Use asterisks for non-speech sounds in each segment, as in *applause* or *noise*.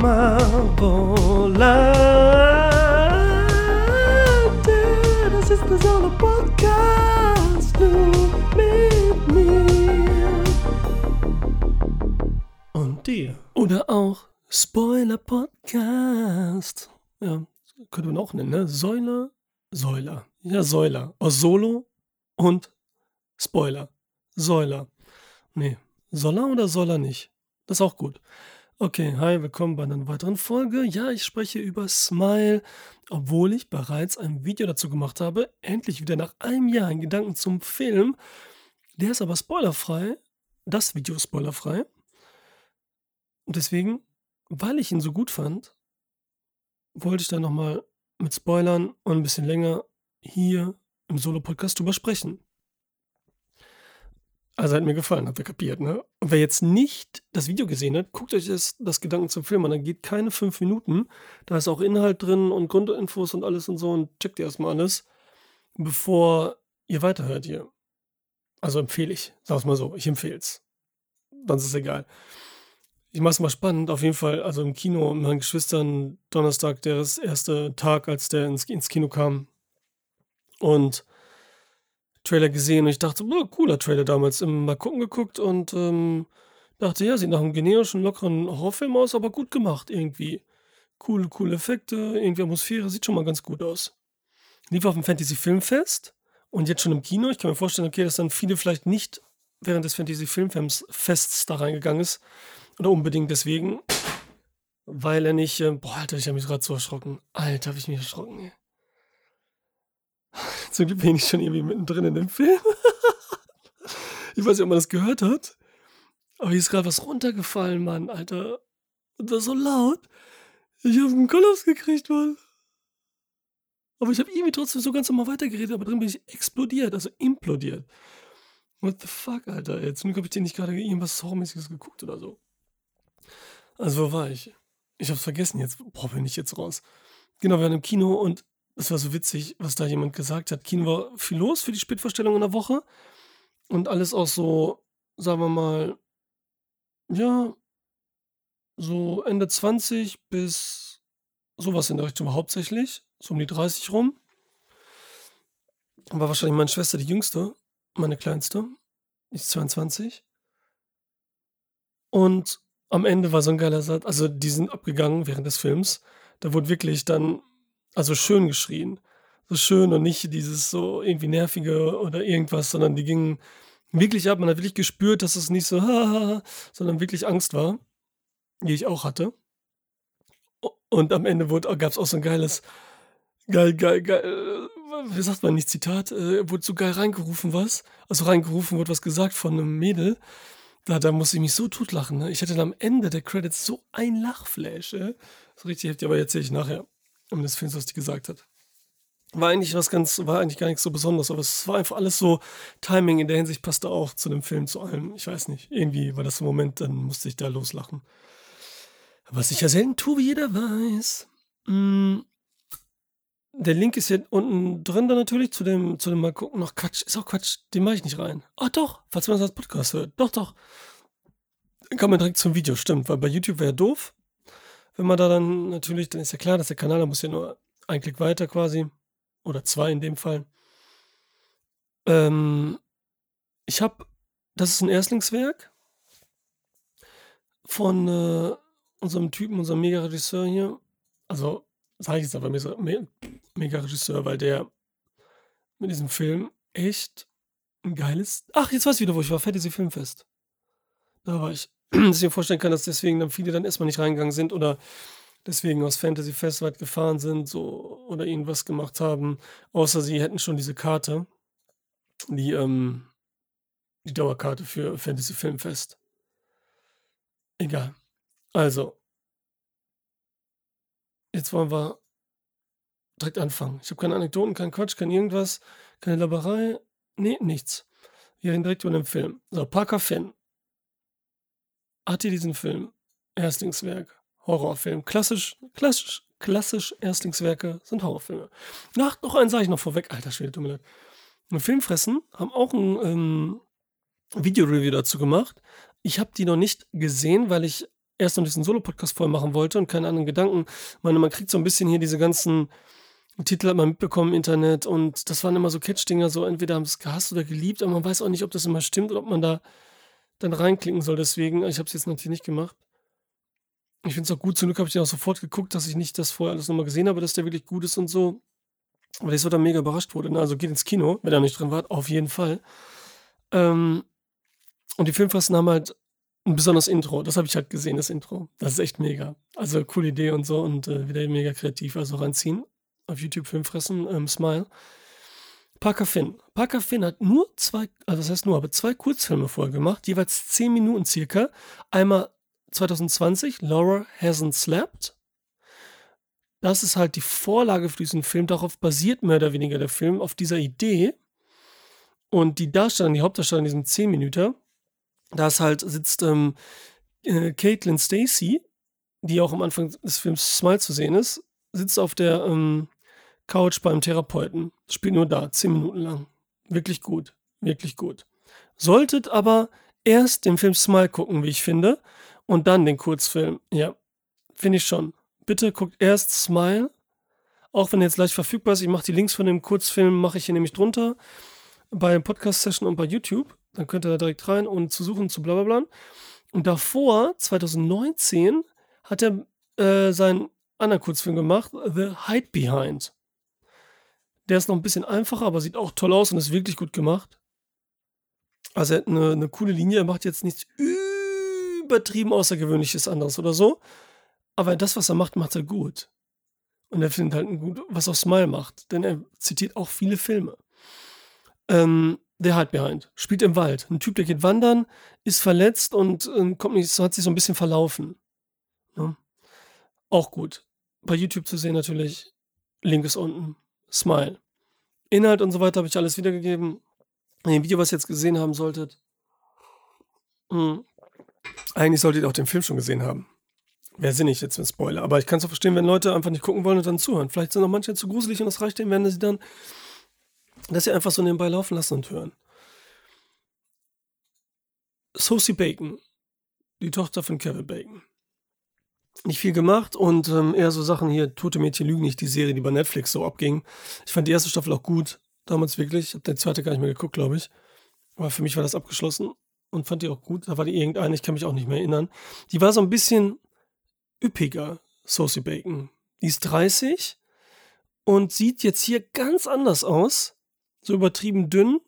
mal Volante. Das ist der Solo-Podcast nur mit mir und dir. Oder auch Spoiler-Podcast. Ja, könnte man auch nennen, ne? Säuler, Säuler. Ja, Säuler. Aus Solo und Spoiler. Säuler. Nee, Soller oder soll er nicht? Das ist auch gut. Okay, hi, willkommen bei einer weiteren Folge. Ja, ich spreche über Smile, obwohl ich bereits ein Video dazu gemacht habe. Endlich wieder nach einem Jahr ein Gedanken zum Film. Der ist aber spoilerfrei. Das Video ist spoilerfrei. Und deswegen, weil ich ihn so gut fand, wollte ich da nochmal mit Spoilern und ein bisschen länger hier im Solo-Podcast drüber sprechen. Also hat mir gefallen, habt ihr kapiert, ne? Und wer jetzt nicht das Video gesehen hat, guckt euch das, das Gedanken zum Film an. Dann geht keine fünf Minuten. Da ist auch Inhalt drin und Grundinfos und alles und so und checkt ihr erstmal alles, bevor ihr weiterhört hier. Also empfehle ich, sag's mal so, ich empfehle es. Dann ist es egal. Ich mach's mal spannend, auf jeden Fall. Also im Kino mit meinen Geschwistern, Donnerstag, der erste Tag, als der ins, ins Kino kam. Und Trailer gesehen und ich dachte, oh, cooler Trailer damals. Mal gucken geguckt und ähm, dachte, ja, sieht nach einem generischen, lockeren Horrorfilm aus, aber gut gemacht irgendwie. Coole, coole Effekte, irgendwie Atmosphäre, sieht schon mal ganz gut aus. Lief auf dem Fantasy Filmfest und jetzt schon im Kino. Ich kann mir vorstellen, okay, dass dann viele vielleicht nicht während des Fantasy Filmfests da reingegangen ist. Oder unbedingt deswegen. Weil er nicht, äh, boah, Alter, ich habe mich gerade so erschrocken. Alter, habe ich mich erschrocken, ey. *laughs* Zum Glück bin ich schon irgendwie mittendrin in dem Film. *laughs* ich weiß nicht, ob man das gehört hat. Aber hier ist gerade was runtergefallen, Mann, Alter. Und das so laut. Ich habe einen Kollaps gekriegt, Mann. Aber ich habe irgendwie trotzdem so ganz normal weitergeredet, aber drin bin ich explodiert, also implodiert. What the fuck, Alter? Jetzt habe ich dir nicht gerade irgendwas Horrormäßiges geguckt oder so. Also, wo war ich? Ich hab's vergessen jetzt. Boah, bin ich jetzt raus. Genau, wir waren im Kino und es war so witzig, was da jemand gesagt hat. Kino war viel los für die Spätvorstellung in der Woche und alles auch so, sagen wir mal, ja, so Ende 20 bis sowas in der Richtung hauptsächlich, so um die 30 rum. War wahrscheinlich meine Schwester die jüngste, meine kleinste, ist 22. Und am Ende war so ein geiler Satz, also die sind abgegangen während des Films. Da wurde wirklich dann also schön geschrien. So schön und nicht dieses so irgendwie nervige oder irgendwas, sondern die gingen wirklich ab. Man hat wirklich gespürt, dass es nicht so, sondern wirklich Angst war, die ich auch hatte. Und am Ende gab es auch so ein geiles, geil, geil, geil, äh, wie sagt man nicht, Zitat, äh, wurde so geil reingerufen was. Also reingerufen wurde was gesagt von einem Mädel. Da, da musste ich mich so totlachen. Ne? Ich hatte dann am Ende der Credits so ein Lachflash. Äh? Das ist richtig heftig, aber erzähle ich nachher um des Films, was die gesagt hat. War eigentlich was ganz, war eigentlich gar nichts so Besonderes, aber es war einfach alles so, Timing in der Hinsicht passte auch zu dem Film, zu allem. Ich weiß nicht, irgendwie war das im Moment, dann musste ich da loslachen. Was ich ja selten tue, wie jeder weiß. Mm, der Link ist hier unten drin dann natürlich zu dem, zu dem mal gucken. Noch Quatsch, ist auch Quatsch, den mache ich nicht rein. Ach doch, falls man das als Podcast hört. Doch, doch. Dann kann man direkt zum Video, stimmt, weil bei YouTube wäre doof wenn man da dann natürlich, dann ist ja klar, dass der Kanal, da muss ja nur ein Klick weiter quasi. Oder zwei in dem Fall. Ähm, ich habe, das ist ein Erstlingswerk von äh, unserem Typen, unserem Mega-Regisseur hier. Also, sage ich jetzt aber Mega-Regisseur, weil der mit diesem Film echt ein geiles. Ach, jetzt weiß ich wieder, wo ich war. Fantasy Filmfest. Da war ich. Dass ich mir vorstellen kann, dass deswegen dann viele dann erstmal nicht reingegangen sind oder deswegen aus Fantasy Fest weit gefahren sind so, oder irgendwas gemacht haben, außer sie hätten schon diese Karte, die, ähm, die Dauerkarte für Fantasy Filmfest. Egal. Also, jetzt wollen wir direkt anfangen. Ich habe keine Anekdoten, kein Quatsch, kein irgendwas, keine Laberei. Nee, nichts. Wir reden direkt über den Film. So, Parker Finn hat ihr diesen Film, Erstlingswerk, Horrorfilm, klassisch, klassisch, klassisch Erstlingswerke sind Horrorfilme. Ach, noch eins sage ich noch vorweg, alter Schwede, tut mir leid. Filmfressen haben auch ein ähm, Videoreview dazu gemacht. Ich habe die noch nicht gesehen, weil ich erst noch diesen Solo-Podcast voll machen wollte und keine anderen Gedanken. Ich meine, man kriegt so ein bisschen hier diese ganzen Titel hat man mitbekommen im Internet und das waren immer so Catch-Dinger, so entweder haben es gehasst oder geliebt, aber man weiß auch nicht, ob das immer stimmt oder ob man da dann reinklicken soll. Deswegen, ich habe es jetzt natürlich nicht gemacht. Ich finde es auch gut, zum Glück habe ich den auch sofort geguckt, dass ich nicht das vorher alles nochmal gesehen habe, dass der wirklich gut ist und so. Weil ich so dann mega überrascht wurde. Ne? Also geht ins Kino, wenn er nicht drin war, auf jeden Fall. Ähm, und die Filmfressen haben halt ein besonderes Intro. Das habe ich halt gesehen, das Intro. Das ist echt mega. Also coole Idee und so und äh, wieder mega kreativ. Also reinziehen. Auf YouTube Filmfressen, ähm, Smile. Parker Finn. Parker Finn hat nur zwei, also das heißt nur, aber zwei Kurzfilme vorher gemacht, jeweils zehn Minuten circa. Einmal 2020, Laura Hasn't Slept. Das ist halt die Vorlage für diesen Film. Darauf basiert mehr oder weniger der Film, auf dieser Idee. Und die Darstellerin, die Hauptdarstellerin in diesem 10 Minuten, da ist halt, sitzt ähm, äh, Caitlin Stacy, die auch am Anfang des Films Smile zu sehen ist, sitzt auf der ähm, Couch beim Therapeuten. Spielt nur da, 10 Minuten lang. Wirklich gut. Wirklich gut. Solltet aber erst den Film Smile gucken, wie ich finde, und dann den Kurzfilm. Ja, finde ich schon. Bitte guckt erst Smile. Auch wenn er jetzt leicht verfügbar ist. Ich mache die Links von dem Kurzfilm, mache ich hier nämlich drunter. Bei Podcast-Session und bei YouTube. Dann könnt ihr da direkt rein und zu suchen zu blablabla. Und davor, 2019, hat er äh, seinen anderen Kurzfilm gemacht, The Hide Behind. Der ist noch ein bisschen einfacher, aber sieht auch toll aus und ist wirklich gut gemacht. Also er hat eine, eine coole Linie, er macht jetzt nichts übertrieben Außergewöhnliches anderes oder so. Aber das, was er macht, macht er gut. Und er findet halt gut, was auch Smile macht. Denn er zitiert auch viele Filme. Ähm, der Hide Behind spielt im Wald. Ein Typ, der geht wandern, ist verletzt und äh, kommt nicht, hat sich so ein bisschen verlaufen. Ja. Auch gut. Bei YouTube zu sehen natürlich. Link ist unten. Smile. Inhalt und so weiter habe ich alles wiedergegeben. In dem Video, was ihr jetzt gesehen haben solltet. Hm. Eigentlich solltet ihr auch den Film schon gesehen haben. Wäre sinnig jetzt mit Spoiler. Aber ich kann es auch verstehen, wenn Leute einfach nicht gucken wollen und dann zuhören. Vielleicht sind auch manche zu gruselig und das reicht denen, wenn sie dann, dass sie einfach so nebenbei laufen lassen und hören. Sosie Bacon, die Tochter von Kevin Bacon. Nicht viel gemacht und ähm, eher so Sachen hier, Tote Mädchen lügen nicht, die Serie, die bei Netflix so abging. Ich fand die erste Staffel auch gut, damals wirklich. Ich habe die zweite gar nicht mehr geguckt, glaube ich. Aber für mich war das abgeschlossen und fand die auch gut. Da war die irgendeine, ich kann mich auch nicht mehr erinnern. Die war so ein bisschen üppiger, Sosie Bacon. Die ist 30 und sieht jetzt hier ganz anders aus. So übertrieben dünn.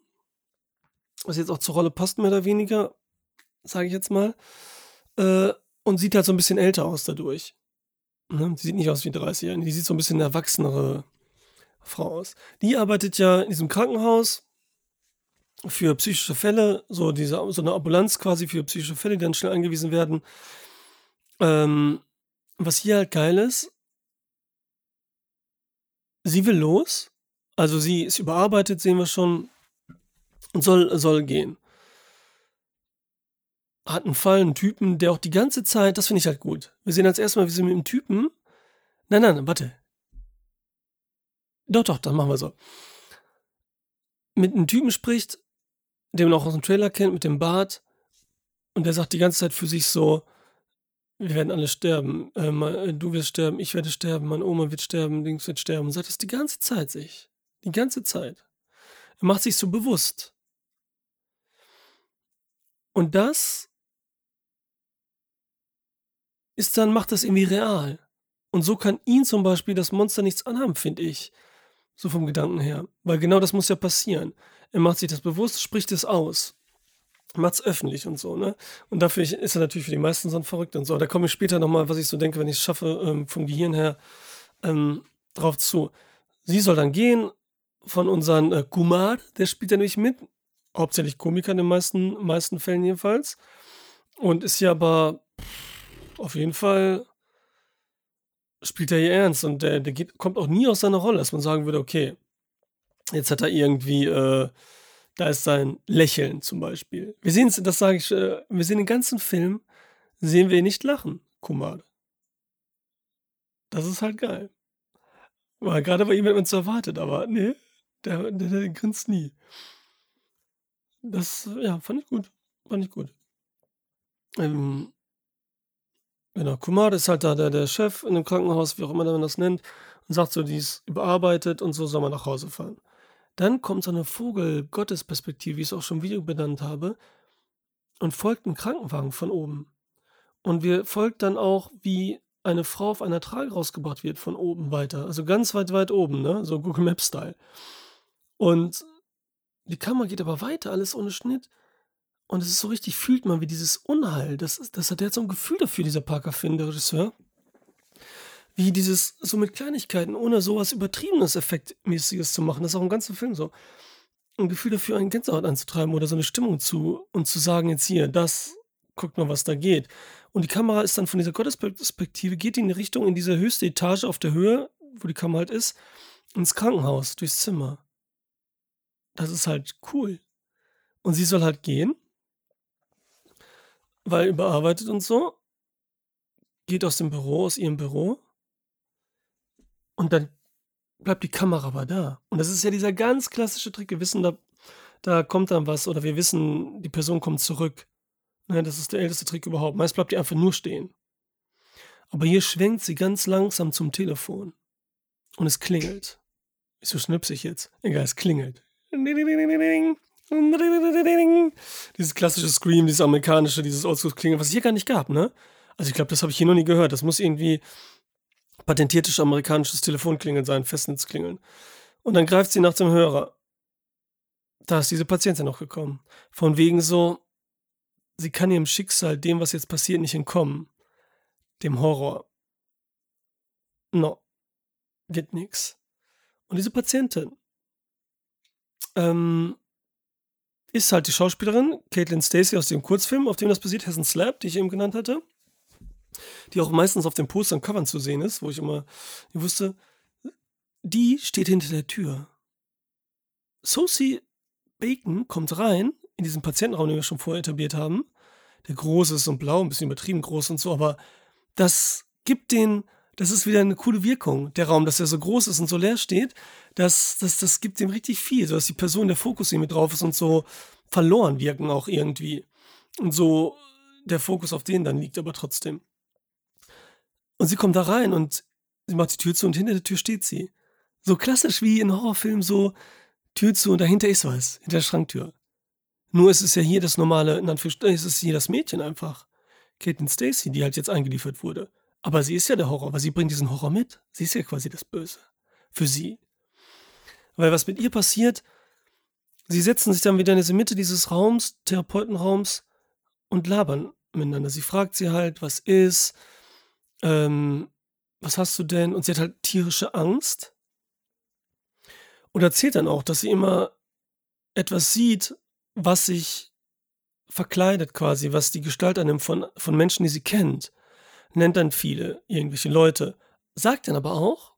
Was jetzt auch zur Rolle passt, mehr oder weniger, sage ich jetzt mal. Äh, und sieht halt so ein bisschen älter aus dadurch. Ne? Die sieht nicht aus wie 30 Jahre. Die sieht so ein bisschen erwachsenere Frau aus. Die arbeitet ja in diesem Krankenhaus für psychische Fälle, so diese, so eine Ambulanz quasi für psychische Fälle, die dann schnell angewiesen werden. Ähm, was hier halt geil ist, sie will los, also sie ist überarbeitet, sehen wir schon, und soll, soll gehen. Hat einen Fall, einen Typen, der auch die ganze Zeit, das finde ich halt gut. Wir sehen als erstes Mal, wie sie mit dem Typen, nein, nein, warte. Doch, doch, dann machen wir so. Mit einem Typen spricht, den man auch aus dem Trailer kennt, mit dem Bart. Und der sagt die ganze Zeit für sich so, wir werden alle sterben. Äh, mein, du wirst sterben, ich werde sterben, meine Oma wird sterben, Dings wird sterben. Und sagt das die ganze Zeit sich. Die ganze Zeit. Er macht sich so bewusst. Und das ist dann, macht das irgendwie real. Und so kann ihn zum Beispiel das Monster nichts anhaben, finde ich. So vom Gedanken her. Weil genau das muss ja passieren. Er macht sich das bewusst, spricht es aus. Macht es öffentlich und so, ne? Und dafür ist er natürlich für die meisten so ein Verrückt und so. Da komme ich später nochmal, was ich so denke, wenn ich es schaffe, ähm, vom Gehirn her, ähm, drauf zu. Sie soll dann gehen von unseren äh, Kumar, der spielt ja nämlich mit. Hauptsächlich Komiker in den meisten, meisten Fällen jedenfalls. Und ist ja aber auf jeden Fall spielt er hier ernst und der, der geht, kommt auch nie aus seiner Rolle, dass man sagen würde, okay, Jetzt hat er irgendwie, äh, da ist sein Lächeln zum Beispiel. Wir sehen es, das sage ich, äh, wir sehen den ganzen Film, sehen wir ihn nicht lachen, Kumar. Das ist halt geil. Weil gerade bei ihm hat man es erwartet, aber nee, der, der, der grinst nie. Das, ja, fand ich gut. Fand ich gut. Ähm, Genau, Kumar ist halt da der der Chef in dem Krankenhaus, wie auch immer man das nennt, und sagt so, die ist überarbeitet und so soll man nach Hause fahren. Dann kommt so eine Vogel-Gottesperspektive, wie ich es auch schon im Video benannt habe, und folgt 'n Krankenwagen von oben. Und wir folgt dann auch, wie eine Frau auf einer Trage rausgebracht wird von oben weiter, also ganz weit, weit oben, ne, so Google Maps Style. Und die Kamera geht aber weiter, alles ohne Schnitt. Und es ist so richtig fühlt man, wie dieses Unheil, das das hat hat so 'n Gefühl dafür, dieser Parker Finn, der Regisseur. Wie dieses so mit Kleinigkeiten, ohne so was Übertriebenes, Effektmäßiges zu machen. Das ist auch im ganzen Film so. 'N Gefühl dafür, einen Gänsehaut anzutreiben oder so 'ne Stimmung zu und zu sagen: „Jetzt hier, das guckt mal, was da geht.“ Und die Kamera ist dann von dieser Gottesperspektive geht in die Richtung in diese höchste Etage auf der Höhe, wo die Kamera halt ist, ins Krankenhaus, durchs Zimmer. Das ist halt cool. Und sie soll halt gehen weil überarbeitet und so. Geht aus dem Büro aus ihrem Büro. Und dann bleibt die Kamera aber da. Und das ist ja dieser ganz klassische Trick. Wir wissen, da da kommt dann was oder wir wissen, die Person kommt zurück. Ne, das ist der älteste Trick überhaupt. Meist bleibt die einfach nur stehen. Aber hier schwenkt sie ganz langsam zum Telefon. Und es klingelt. Wieso schnipse ich jetzt? Egal, es klingelt. Dieses klassische Scream, dieses amerikanische, dieses Oldschool-Klingeln, was es hier gar nicht gab, ne? Also, ich glaube, das habe ich hier noch nie gehört. Das muss irgendwie patentiertes amerikanisches Telefonklingeln sein, Festnetzklingeln. Und dann greift sie nach dem Hörer. Da ist diese Patientin noch gekommen. Von wegen so, sie kann ihrem Schicksal, dem, was jetzt passiert, nicht entkommen. Dem Horror. No. Geht nix. Und diese Patientin, ähm, ist halt die Schauspielerin Caitlin Stacey aus dem Kurzfilm, auf dem das basiert, Hessen Slap, die ich eben genannt hatte. Die auch meistens auf den Postern Covern zu sehen ist, wo ich immer ich wusste, die steht hinter der Tür. Sosie Bacon kommt rein in diesen Patientenraum, den wir schon vorher etabliert haben. Der groß ist und blau, ein bisschen übertrieben groß und so, aber das gibt den das ist wieder eine coole Wirkung, der Raum, dass er so groß ist und so leer steht. Das das das gibt dem richtig viel, sodass die Person, der Fokus mit drauf ist und so verloren wirken auch irgendwie. Und so der Fokus auf denen dann liegt aber trotzdem. Und sie kommt da rein und sie macht die Tür zu und hinter der Tür steht sie. So klassisch wie in Horrorfilmen so Tür zu und dahinter ist was, hinter der Schranktür. Nur ist es ja hier das normale, in ist es hier das Mädchen einfach. Caitlin Stacey, die halt jetzt eingeliefert wurde. Aber sie ist ja der Horror, weil sie bringt diesen Horror mit. Sie ist ja quasi das Böse. Für sie. Weil was mit ihr passiert, sie setzen sich dann wieder in diese Mitte dieses Raums, Therapeutenraums, und labern miteinander. Sie fragt sie halt, was ist, ähm, was hast du denn? Und sie hat halt tierische Angst. Und erzählt dann auch, dass sie immer etwas sieht, was sich verkleidet quasi, was die Gestalt annimmt von, von Menschen, die sie kennt nennt dann viele irgendwelche Leute, sagt dann aber auch,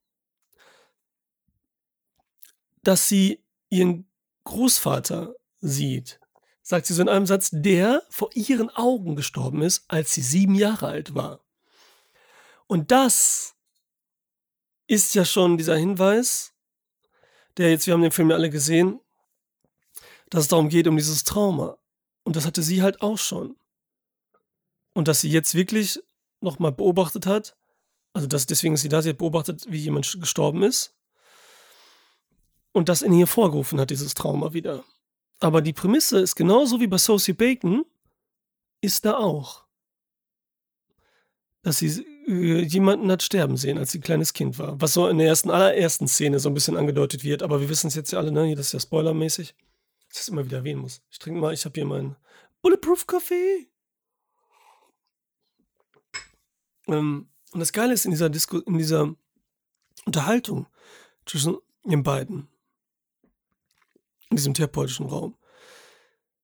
dass sie ihren Großvater sieht. Sagt sie so in einem Satz, der vor ihren Augen gestorben ist, als sie sieben Jahre alt war. Und das ist ja schon dieser Hinweis, der jetzt, wir haben den Film ja alle gesehen, dass es darum geht, um dieses Trauma. Und das hatte sie halt auch schon. Und dass sie jetzt wirklich nochmal beobachtet hat. Also das, deswegen ist sie da, sie hat beobachtet, wie jemand gestorben ist. Und das in ihr vorgerufen hat, dieses Trauma wieder. Aber die Prämisse ist genauso wie bei Sosie Bacon, ist da auch. Dass sie äh, jemanden hat sterben sehen, als sie ein kleines Kind war. Was so in der ersten, allerersten Szene so ein bisschen angedeutet wird. Aber wir wissen es jetzt ja alle, ne? Das ist ja spoilermäßig. Dass ich es immer wieder erwähnen muss. Ich trinke mal, ich habe hier meinen Bulletproof Kaffee. Ähm, und das Geile ist in dieser Disku in dieser Unterhaltung zwischen den beiden, in diesem therapeutischen Raum,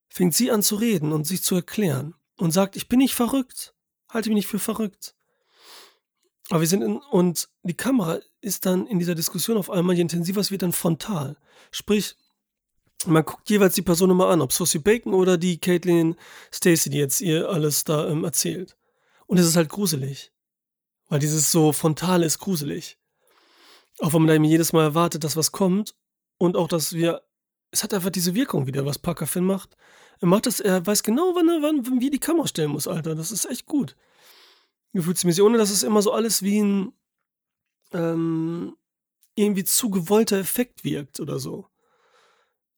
fängt sie an zu reden und sich zu erklären und sagt, ich bin nicht verrückt, halte mich nicht für verrückt. Aber wir sind in, und die Kamera ist dann in dieser Diskussion auf einmal, je intensiver es wird, dann frontal. Sprich, man guckt jeweils die Person immer an, ob Sosie Bacon oder die Caitlin Stacey, die jetzt ihr alles da ähm, erzählt. Und es ist halt gruselig. Weil dieses so frontal ist gruselig. Auch wenn man da jedes Mal erwartet, dass was kommt. Und auch, dass wir. Es hat einfach diese Wirkung wieder, was Parker Finn macht. Er macht das, er weiß genau, wann er, wann, wie die Kamera stellen muss, Alter. Das ist echt gut. gefühlsmäßig, ohne dass es immer so alles wie ein ähm, irgendwie zu gewollter Effekt wirkt oder so.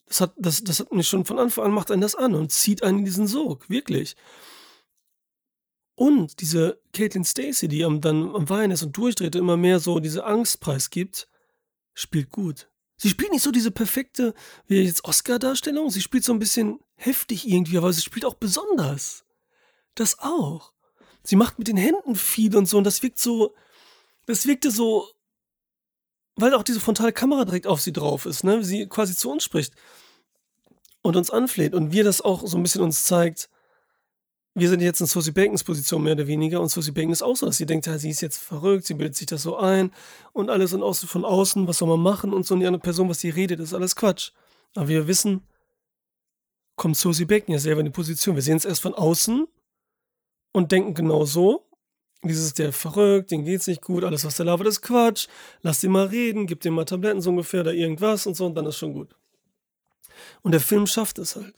Das hat, das, das hat mich schon von Anfang an macht einen das an und zieht einen in diesen Sog, wirklich. Und diese Caitlin Stacy, die am, dann am Weinen ist und durchdreht und immer mehr so diese Angst preisgibt, spielt gut. Sie spielt nicht so diese perfekte, wie jetzt Oscar-Darstellung, sie spielt so ein bisschen heftig irgendwie, aber sie spielt auch besonders. Das auch. Sie macht mit den Händen viel und so und das wirkt so, das wirkte so, weil auch diese frontale Kamera direkt auf sie drauf ist, ne? Sie quasi zu uns spricht und uns anfleht und wir das auch so ein bisschen uns zeigt, wir sind jetzt in Susie Bacons Position mehr oder weniger und Susie Bacon ist auch so, dass sie denkt, ja, sie ist jetzt verrückt, sie bildet sich das so ein und alles und außen von außen, was soll man machen und so die andere Person, was sie redet, ist alles Quatsch. Aber wir wissen, kommt Susie Bacon ja selber in die Position. Wir sehen es erst von außen und denken genau so. Dieses, der verrückt, den geht's nicht gut, alles, was der labert, ist Quatsch. Lass ihn mal reden, gib dem mal Tabletten so ungefähr oder irgendwas und so und dann ist schon gut. Und der Film schafft es halt.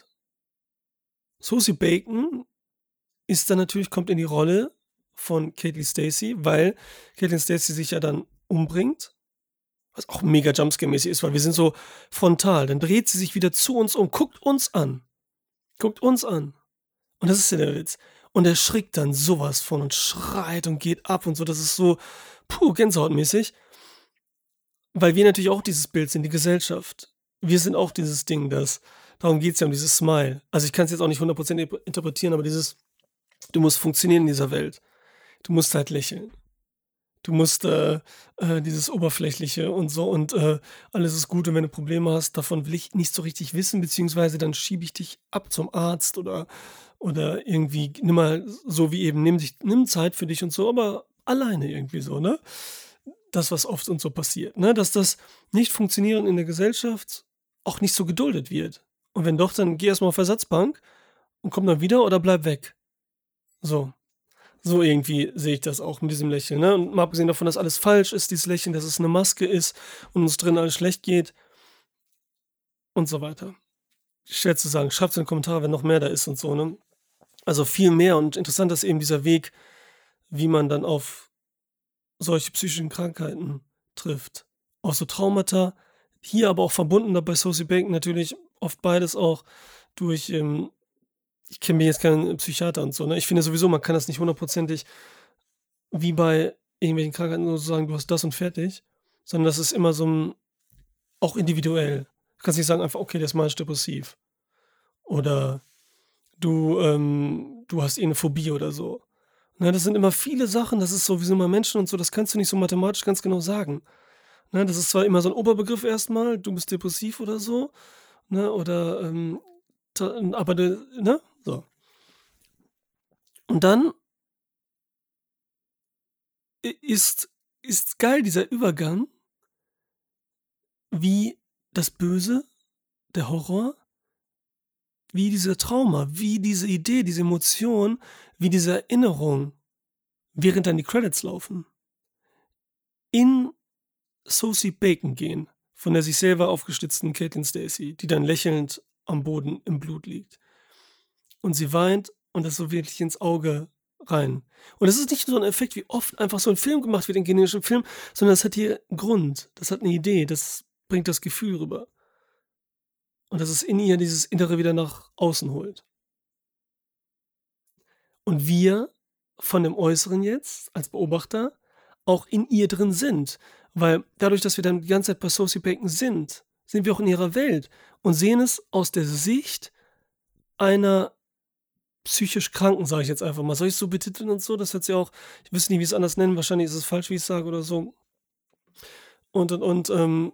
Susie Bacon ist dann natürlich, kommt in die Rolle von Caitlin Stacy, weil Caitlin Stacy sich ja dann umbringt, was auch mega Jumpscare-mäßig ist, weil wir sind so frontal. Dann dreht sie sich wieder zu uns um, guckt uns an. Guckt uns an. Und das ist ja der Witz. Und er schrickt dann sowas von und schreit und geht ab und so. Das ist so, puh, Gänsehautmäßig. Weil wir natürlich auch dieses Bild sind, die Gesellschaft. Wir sind auch dieses Ding, das, darum geht es ja um dieses Smile. Also ich kann es jetzt auch nicht 100% interpretieren, aber dieses, Du musst funktionieren in dieser Welt. Du musst halt lächeln. Du musst äh, äh, dieses Oberflächliche und so und äh, alles ist gut und wenn du Probleme hast, davon will ich nicht so richtig wissen, beziehungsweise dann schiebe ich dich ab zum Arzt oder, oder irgendwie, nimm mal so wie eben, nimm, dich, nimm Zeit für dich und so, aber alleine irgendwie so, ne? Das, was oft und so passiert, ne? Dass das Nicht-Funktionieren in der Gesellschaft auch nicht so geduldet wird. Und wenn doch, dann geh erstmal auf Ersatzbank und komm dann wieder oder bleib weg. So. So irgendwie sehe ich das auch mit diesem Lächeln. Ne? Und mal abgesehen davon, dass alles falsch ist, dieses Lächeln, dass es eine Maske ist und uns drin alles schlecht geht und so weiter. Schwer zu sagen. Schreibt es in den Kommentaren, wenn noch mehr da ist und so. Ne? Also viel mehr und interessant ist eben dieser Weg, wie man dann auf solche psychischen Krankheiten trifft. Auch so Traumata, hier aber auch verbunden bei Sophie Bacon natürlich oft beides auch durch ähm, ich kenne mir jetzt keinen Psychiater und so, ne? Ich finde sowieso, man kann das nicht hundertprozentig wie bei irgendwelchen Krankheiten so sagen, du hast das und fertig, sondern das ist immer so ein, auch individuell. Du kannst nicht sagen einfach, okay, der ist manisch depressiv. Oder du, ähm, du hast eh eine Phobie oder so. Ne, das sind immer viele Sachen, das ist so, wie sind wir Menschen und so, das kannst du nicht so mathematisch ganz genau sagen. Ne, das ist zwar immer so ein Oberbegriff erstmal, du bist depressiv oder so, ne, oder, ähm, aber, ne, so. Und dann ist, ist geil dieser Übergang, wie das Böse, der Horror, wie dieser Trauma, wie diese Idee, diese Emotion, wie diese Erinnerung, während dann die Credits laufen, in Sosie Bacon gehen, von der sich selber aufgestützten Caitlin Stacy, die dann lächelnd am Boden im Blut liegt und sie weint und das so wirklich ins Auge rein. Und es ist nicht so ein Effekt, wie oft einfach so ein Film gemacht wird, ein generischen Film, sondern es hat hier einen Grund, das hat eine Idee, das bringt das Gefühl rüber. Und dass es in ihr dieses Innere wieder nach außen holt. Und wir von dem Äußeren jetzt als Beobachter auch in ihr drin sind. Weil dadurch, dass wir dann die ganze Zeit bei Bacon sind, sind wir auch in ihrer Welt und sehen es aus der Sicht einer psychisch Kranken, sage ich jetzt einfach mal. Soll ich es so betiteln und so? Das hört sich auch, ich weiß nicht, wie ich es anders nennen. Wahrscheinlich ist es falsch, wie ich es sage oder so. Und, und, und, ähm,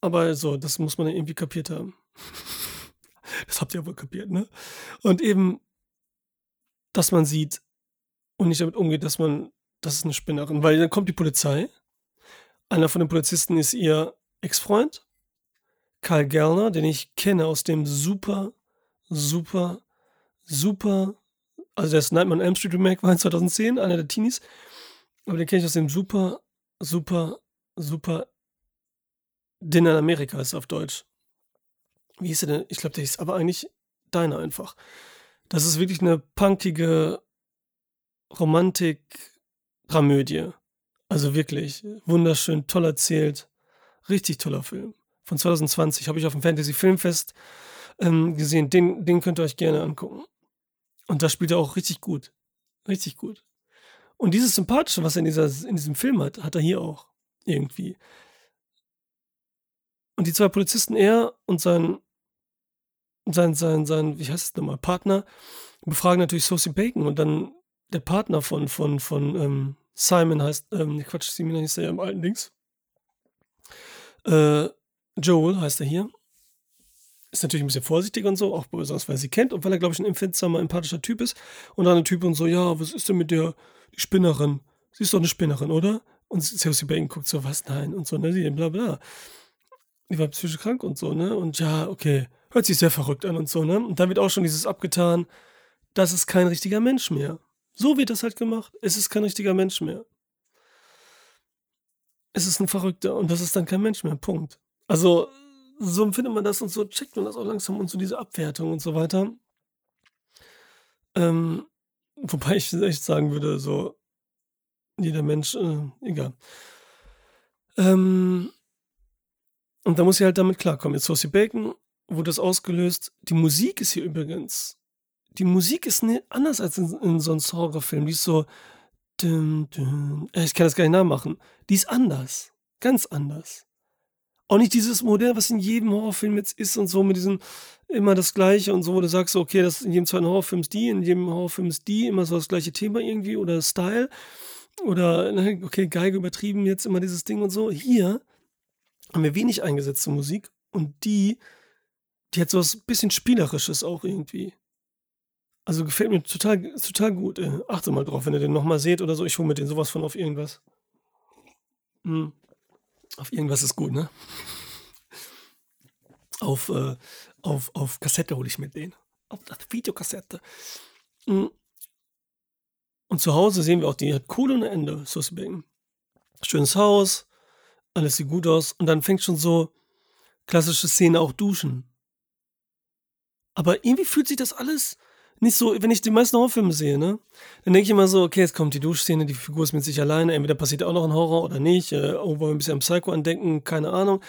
aber so, das muss man irgendwie kapiert haben. *laughs* das habt ihr wohl kapiert, ne? Und eben, dass man sieht und nicht damit umgeht, dass man, das ist eine Spinnerin, weil dann kommt die Polizei. Einer von den Polizisten ist ihr Ex-Freund, Karl Gerner, den ich kenne aus dem super, super super, also das Nightmare on Elm Street Remake war in 2010, einer der Teenies, aber den kenne ich aus dem super, super, super Dinner in Amerika ist auf Deutsch. Wie hieß der denn? Ich glaube, der hieß aber eigentlich Deiner einfach. Das ist wirklich eine punkige Romantik-Dramödie. Also wirklich wunderschön, toll erzählt. Richtig toller Film. Von 2020 habe ich auf dem Fantasy Filmfest ähm, gesehen. Den, den könnt ihr euch gerne angucken. Und da spielt er auch richtig gut. Richtig gut. Und dieses Sympathische, was er in, dieser, in diesem Film hat, hat er hier auch. Irgendwie. Und die zwei Polizisten, er und sein, sein, sein, sein, wie heißt es nochmal, Partner, befragen natürlich Sosie Bacon und dann der Partner von, von, von ähm, Simon heißt, ähm, Quatsch, Simon hieß er ja im alten Dings. Äh, Joel heißt er hier. Ist natürlich ein bisschen vorsichtig und so, auch besonders, weil sie kennt und weil er, glaube ich, ein empfindsamer, empathischer Typ ist. Und dann ein Typ und so, ja, was ist denn mit der die Spinnerin? Sie ist doch eine Spinnerin, oder? Und Sosie Bacon guckt so, was? Nein, und so, ne, sie, bla, bla. Die war psychisch krank und so, ne? Und ja, okay, hört sich sehr verrückt an und so, ne? Und dann wird auch schon dieses abgetan, das ist kein richtiger Mensch mehr. So wird das halt gemacht. Es ist kein richtiger Mensch mehr. Es ist ein Verrückter und das ist dann kein Mensch mehr. Punkt. Also, so empfindet man das und so checkt man das auch langsam und so diese Abwertung und so weiter. Ähm, wobei ich echt sagen würde, so, jeder Mensch, äh, egal. Ähm, und da muss ich halt damit klarkommen. Jetzt Sosie Bacon wurde das ausgelöst. Die Musik ist hier übrigens die Musik ist ne, anders als in, in sonst Horrorfilmen. Die ist so. Dum, dum, äh, ich kann das gar nicht nachmachen. Die ist anders. Ganz anders. Auch nicht dieses Modell, was in jedem Horrorfilm jetzt ist und so mit diesem immer das Gleiche und so, wo du sagst, okay, das in jedem zweiten Horrorfilm ist die, in jedem Horrorfilm ist die, immer so das gleiche Thema irgendwie oder Style. Oder, ne, okay, Geige übertrieben, jetzt immer dieses Ding und so. Hier haben wir wenig eingesetzte Musik und die, die hat so was bisschen Spielerisches auch irgendwie. Also gefällt mir total, total gut. Äh, achte mal drauf, wenn ihr den nochmal seht oder so. Ich hole mir den sowas von auf irgendwas. Hm. Auf irgendwas ist gut, ne? Auf, äh, auf, auf Kassette hole ich mir den. Auf das Videokassette. Hm. Und zu Hause sehen wir auch, die hat ohne Ende, Susie. Schönes Haus, alles sieht gut aus. Und dann fängt schon so klassische Szene auch duschen. Aber irgendwie fühlt sich das alles nicht so, wenn ich die meisten Horrorfilme sehe, ne, dann denke ich immer so, okay, jetzt kommt die Duschszene, die Figur ist mit sich alleine, entweder passiert auch noch ein Horror oder nicht, äh, oh, wollen wir ein bisschen am Psycho andenken, keine Ahnung.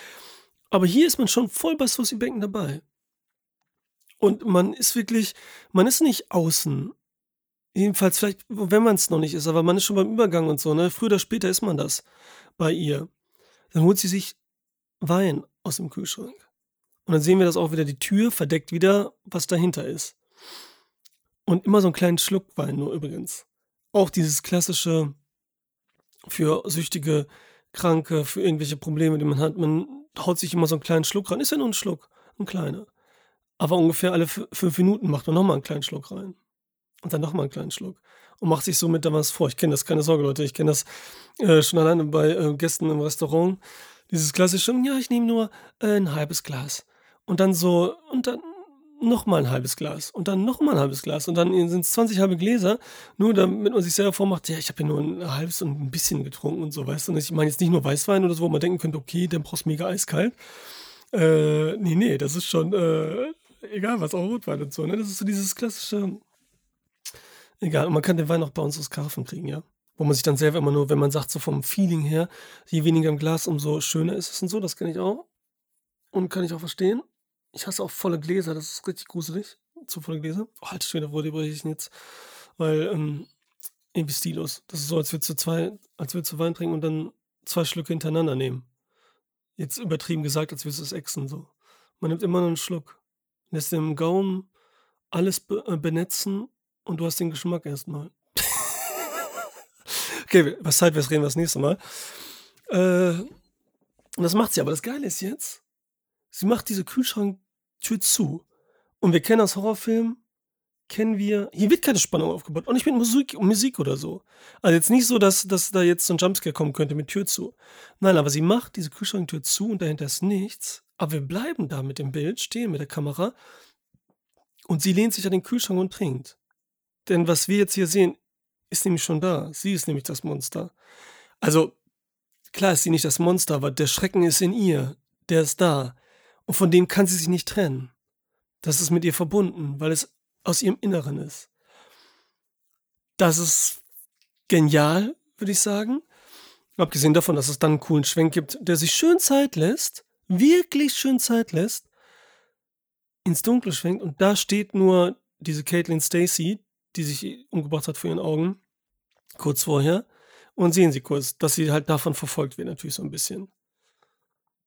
Aber hier ist man schon voll bei Susie Becken dabei. Und man ist wirklich, man ist nicht außen. Jedenfalls vielleicht, wenn man es noch nicht ist, aber man ist schon beim Übergang und so, ne? Früher oder später ist man das bei ihr. Dann holt sie sich Wein aus dem Kühlschrank. Und dann sehen wir das auch wieder, die Tür verdeckt wieder, was dahinter ist. Und immer so einen kleinen Schluck Wein nur übrigens. Auch dieses klassische für süchtige Kranke, für irgendwelche Probleme, die man hat. Man haut sich immer so einen kleinen Schluck rein. Ist ja nur ein Schluck, ein kleiner. Aber ungefähr alle fünf Minuten macht man nochmal einen kleinen Schluck rein. Und dann nochmal einen kleinen Schluck. Und macht sich somit da was vor. Ich kenne das, keine Sorge, Leute. Ich kenne das äh, schon alleine bei äh, Gästen im Restaurant. Dieses klassische, ja, ich nehme nur äh, ein halbes Glas. Und dann so, und dann nochmal ein halbes Glas und dann nochmal ein halbes Glas und dann sind es 20 halbe Gläser, nur damit man sich selber vormacht, ja, ich habe ja nur ein halbes und ein bisschen getrunken und so, weißt du. Und ich meine jetzt nicht nur Weißwein oder so, wo man denken könnte, okay, dann brauchst du mega eiskalt. Äh, nee, nee, das ist schon, äh, egal was, auch Rotwein und so, ne? Das ist so dieses klassische, egal, und man kann den Wein auch bei uns aus Karfen kriegen, ja. Wo man sich dann selber immer nur, wenn man sagt, so vom Feeling her, je weniger im Glas, umso schöner ist es und so, das kenne ich auch. Und kann ich auch verstehen. Ich hasse auch volle Gläser, das ist richtig gruselig. Zu volle Gläser. Oh, halt die breche ich jetzt? Weil, ähm, irgendwie stillos. Das ist so, als würdest du zwei, als würdest du Wein trinken und dann zwei Schlücke hintereinander nehmen. Jetzt übertrieben gesagt, als würdest du es exen, so. Man nimmt immer nur einen Schluck. Lässt den Gaumen alles be äh, benetzen und du hast den Geschmack erstmal. *laughs* okay, was Zeit, wir reden wir das nächste Mal. Äh, und das macht sie, aber das Geile ist jetzt, Sie macht diese Kühlschranktür zu. Und wir kennen aus Horrorfilmen, kennen wir, hier wird keine Spannung aufgebaut. Auch nicht mit Musik, Musik oder so. Also jetzt nicht so, dass, dass da jetzt so ein Jumpscare kommen könnte mit Tür zu. Nein, aber sie macht diese Kühlschranktür zu und dahinter ist nichts. Aber wir bleiben da mit dem Bild, stehen mit der Kamera. Und sie lehnt sich an den Kühlschrank und trinkt. Denn was wir jetzt hier sehen, ist nämlich schon da. Sie ist nämlich das Monster. Also, klar ist sie nicht das Monster, aber der Schrecken ist in ihr. Der ist da. Und von dem kann sie sich nicht trennen. Das ist mit ihr verbunden, weil es aus ihrem Inneren ist. Das ist genial, würde ich sagen. Abgesehen davon, dass es dann einen coolen Schwenk gibt, der sich schön Zeit lässt, wirklich schön Zeit lässt, ins Dunkle schwenkt und da steht nur diese Caitlin Stacy, die sich umgebracht hat vor ihren Augen, kurz vorher. Und sehen Sie kurz, dass sie halt davon verfolgt wird, natürlich so ein bisschen.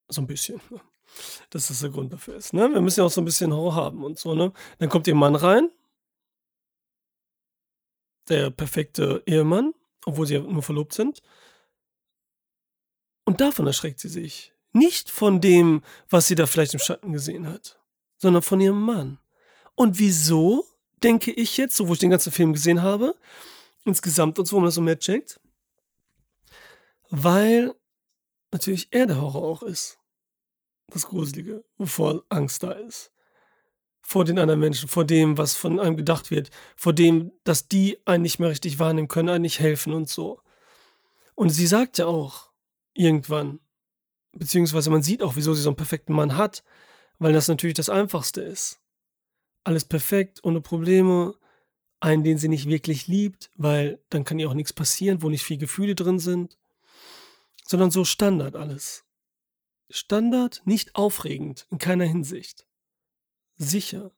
So ein bisschen. Dass das der Grund dafür ist. Ne? Wir müssen ja auch so ein bisschen Horror haben und so. Ne? Dann kommt ihr Mann rein. Der perfekte Ehemann, obwohl sie ja nur verlobt sind. Und davon erschreckt sie sich. Nicht von dem, was sie da vielleicht im Schatten gesehen hat, sondern von ihrem Mann. Und wieso, denke ich jetzt, so wo ich den ganzen Film gesehen habe, insgesamt und so, wo man das so mehr checkt, weil natürlich er der Horror auch ist. Das Gruselige, wovor Angst da ist. Vor den anderen Menschen, vor dem, was von einem gedacht wird, vor dem, dass die einen nicht mehr richtig wahrnehmen können, einen nicht helfen und so. Und sie sagt ja auch irgendwann, beziehungsweise man sieht auch, wieso sie so einen perfekten Mann hat, weil das natürlich das Einfachste ist. Alles perfekt, ohne Probleme, einen, den sie nicht wirklich liebt, weil dann kann ihr auch nichts passieren, wo nicht viel Gefühle drin sind sondern so Standard alles. Standard, nicht aufregend, in keiner Hinsicht. Sicher.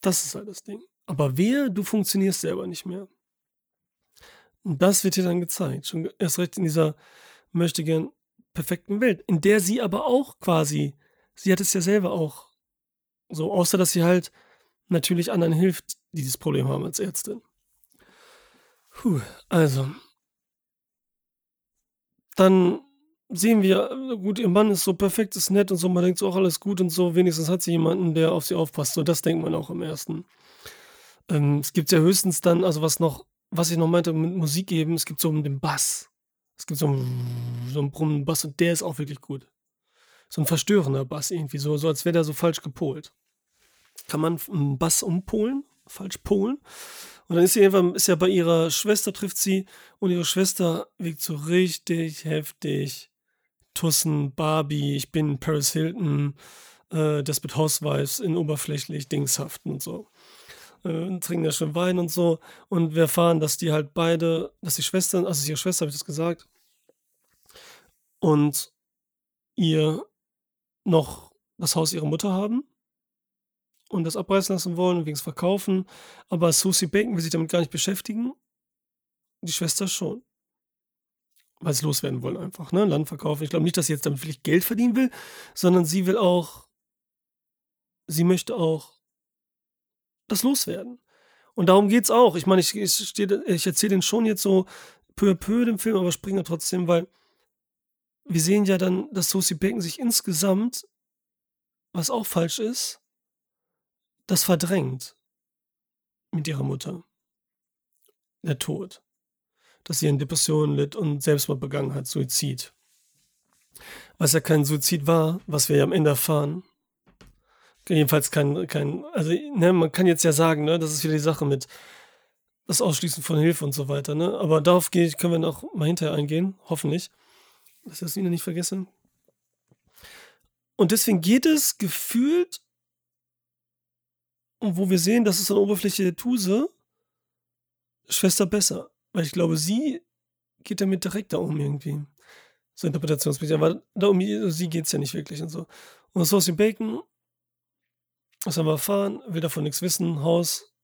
Das ist halt das Ding. Aber wer, du funktionierst selber nicht mehr. Und das wird dir dann gezeigt. Schon erst recht in dieser möchte gern perfekten Welt, in der sie aber auch quasi, sie hat es ja selber auch so, außer dass sie halt natürlich anderen hilft, die dieses Problem haben als Ärztin. Puh, also, dann sehen wir, äh, gut, ihr Mann ist so perfekt, ist nett und so, man denkt so auch alles gut und so, wenigstens hat sie jemanden, der auf sie aufpasst. So, das denkt man auch im ersten. Ähm, es gibt ja höchstens dann, also was noch, was ich noch meinte, mit Musik eben, es gibt so den Bass. Es gibt so einen, so einen brummenden Bass und der ist auch wirklich gut. So ein verstörender Bass irgendwie, so, so als wäre der so falsch gepolt. Kann man einen Bass umpolen? Falsch polen? Und dann ist sie irgendwann, ist ja bei ihrer Schwester, trifft sie und ihre Schwester wiegt so richtig heftig. Tussen, Barbie, ich bin Paris Hilton, äh, Desperate Housewives in oberflächlich Dingshaften und so. Äh, trinken ja schon Wein und so. Und wir erfahren, dass die halt beide, dass die Schwestern, also ihre Schwester, habe ich das gesagt, und ihr noch das Haus ihrer Mutter haben und das abreißen lassen wollen wegen des Verkaufen. Aber Susie Bacon will sich damit gar nicht beschäftigen. Die Schwester schon. Weil sie loswerden wollen einfach, ne? Land verkaufen. Ich glaube nicht, dass sie jetzt damit vielleicht Geld verdienen will, sondern sie will auch, sie möchte auch das loswerden. Und darum geht es auch. Ich meine, ich, ich, ich erzähle den schon jetzt so peu à peu den Film, aber springe trotzdem, weil wir sehen ja dann, dass Susie Bacon sich insgesamt, was auch falsch ist, das verdrängt mit ihrer Mutter. Der Tod. Dass sie an Depressionen litt und Selbstmord begangen hat, Suizid. Was ja kein Suizid war, was wir ja am Ende erfahren. Jedenfalls kein, kein also ne, man kann jetzt ja sagen, ne, das ist wieder die Sache mit das Ausschließen von Hilfe und so weiter, ne? Aber darauf können wir noch mal hinterher eingehen, hoffentlich. Dass ich das wieder nicht vergesse. Und deswegen geht es gefühlt und wo wir sehen, das ist an der Oberfläche der Tuse, Schwester besser. Weil ich glaube, sie geht damit direkter um irgendwie. So interpretationsmäßig. Aber da um sie geht es ja nicht wirklich und so. Und Saucy Bacon, das haben wir erfahren, will davon nichts wissen, Haus,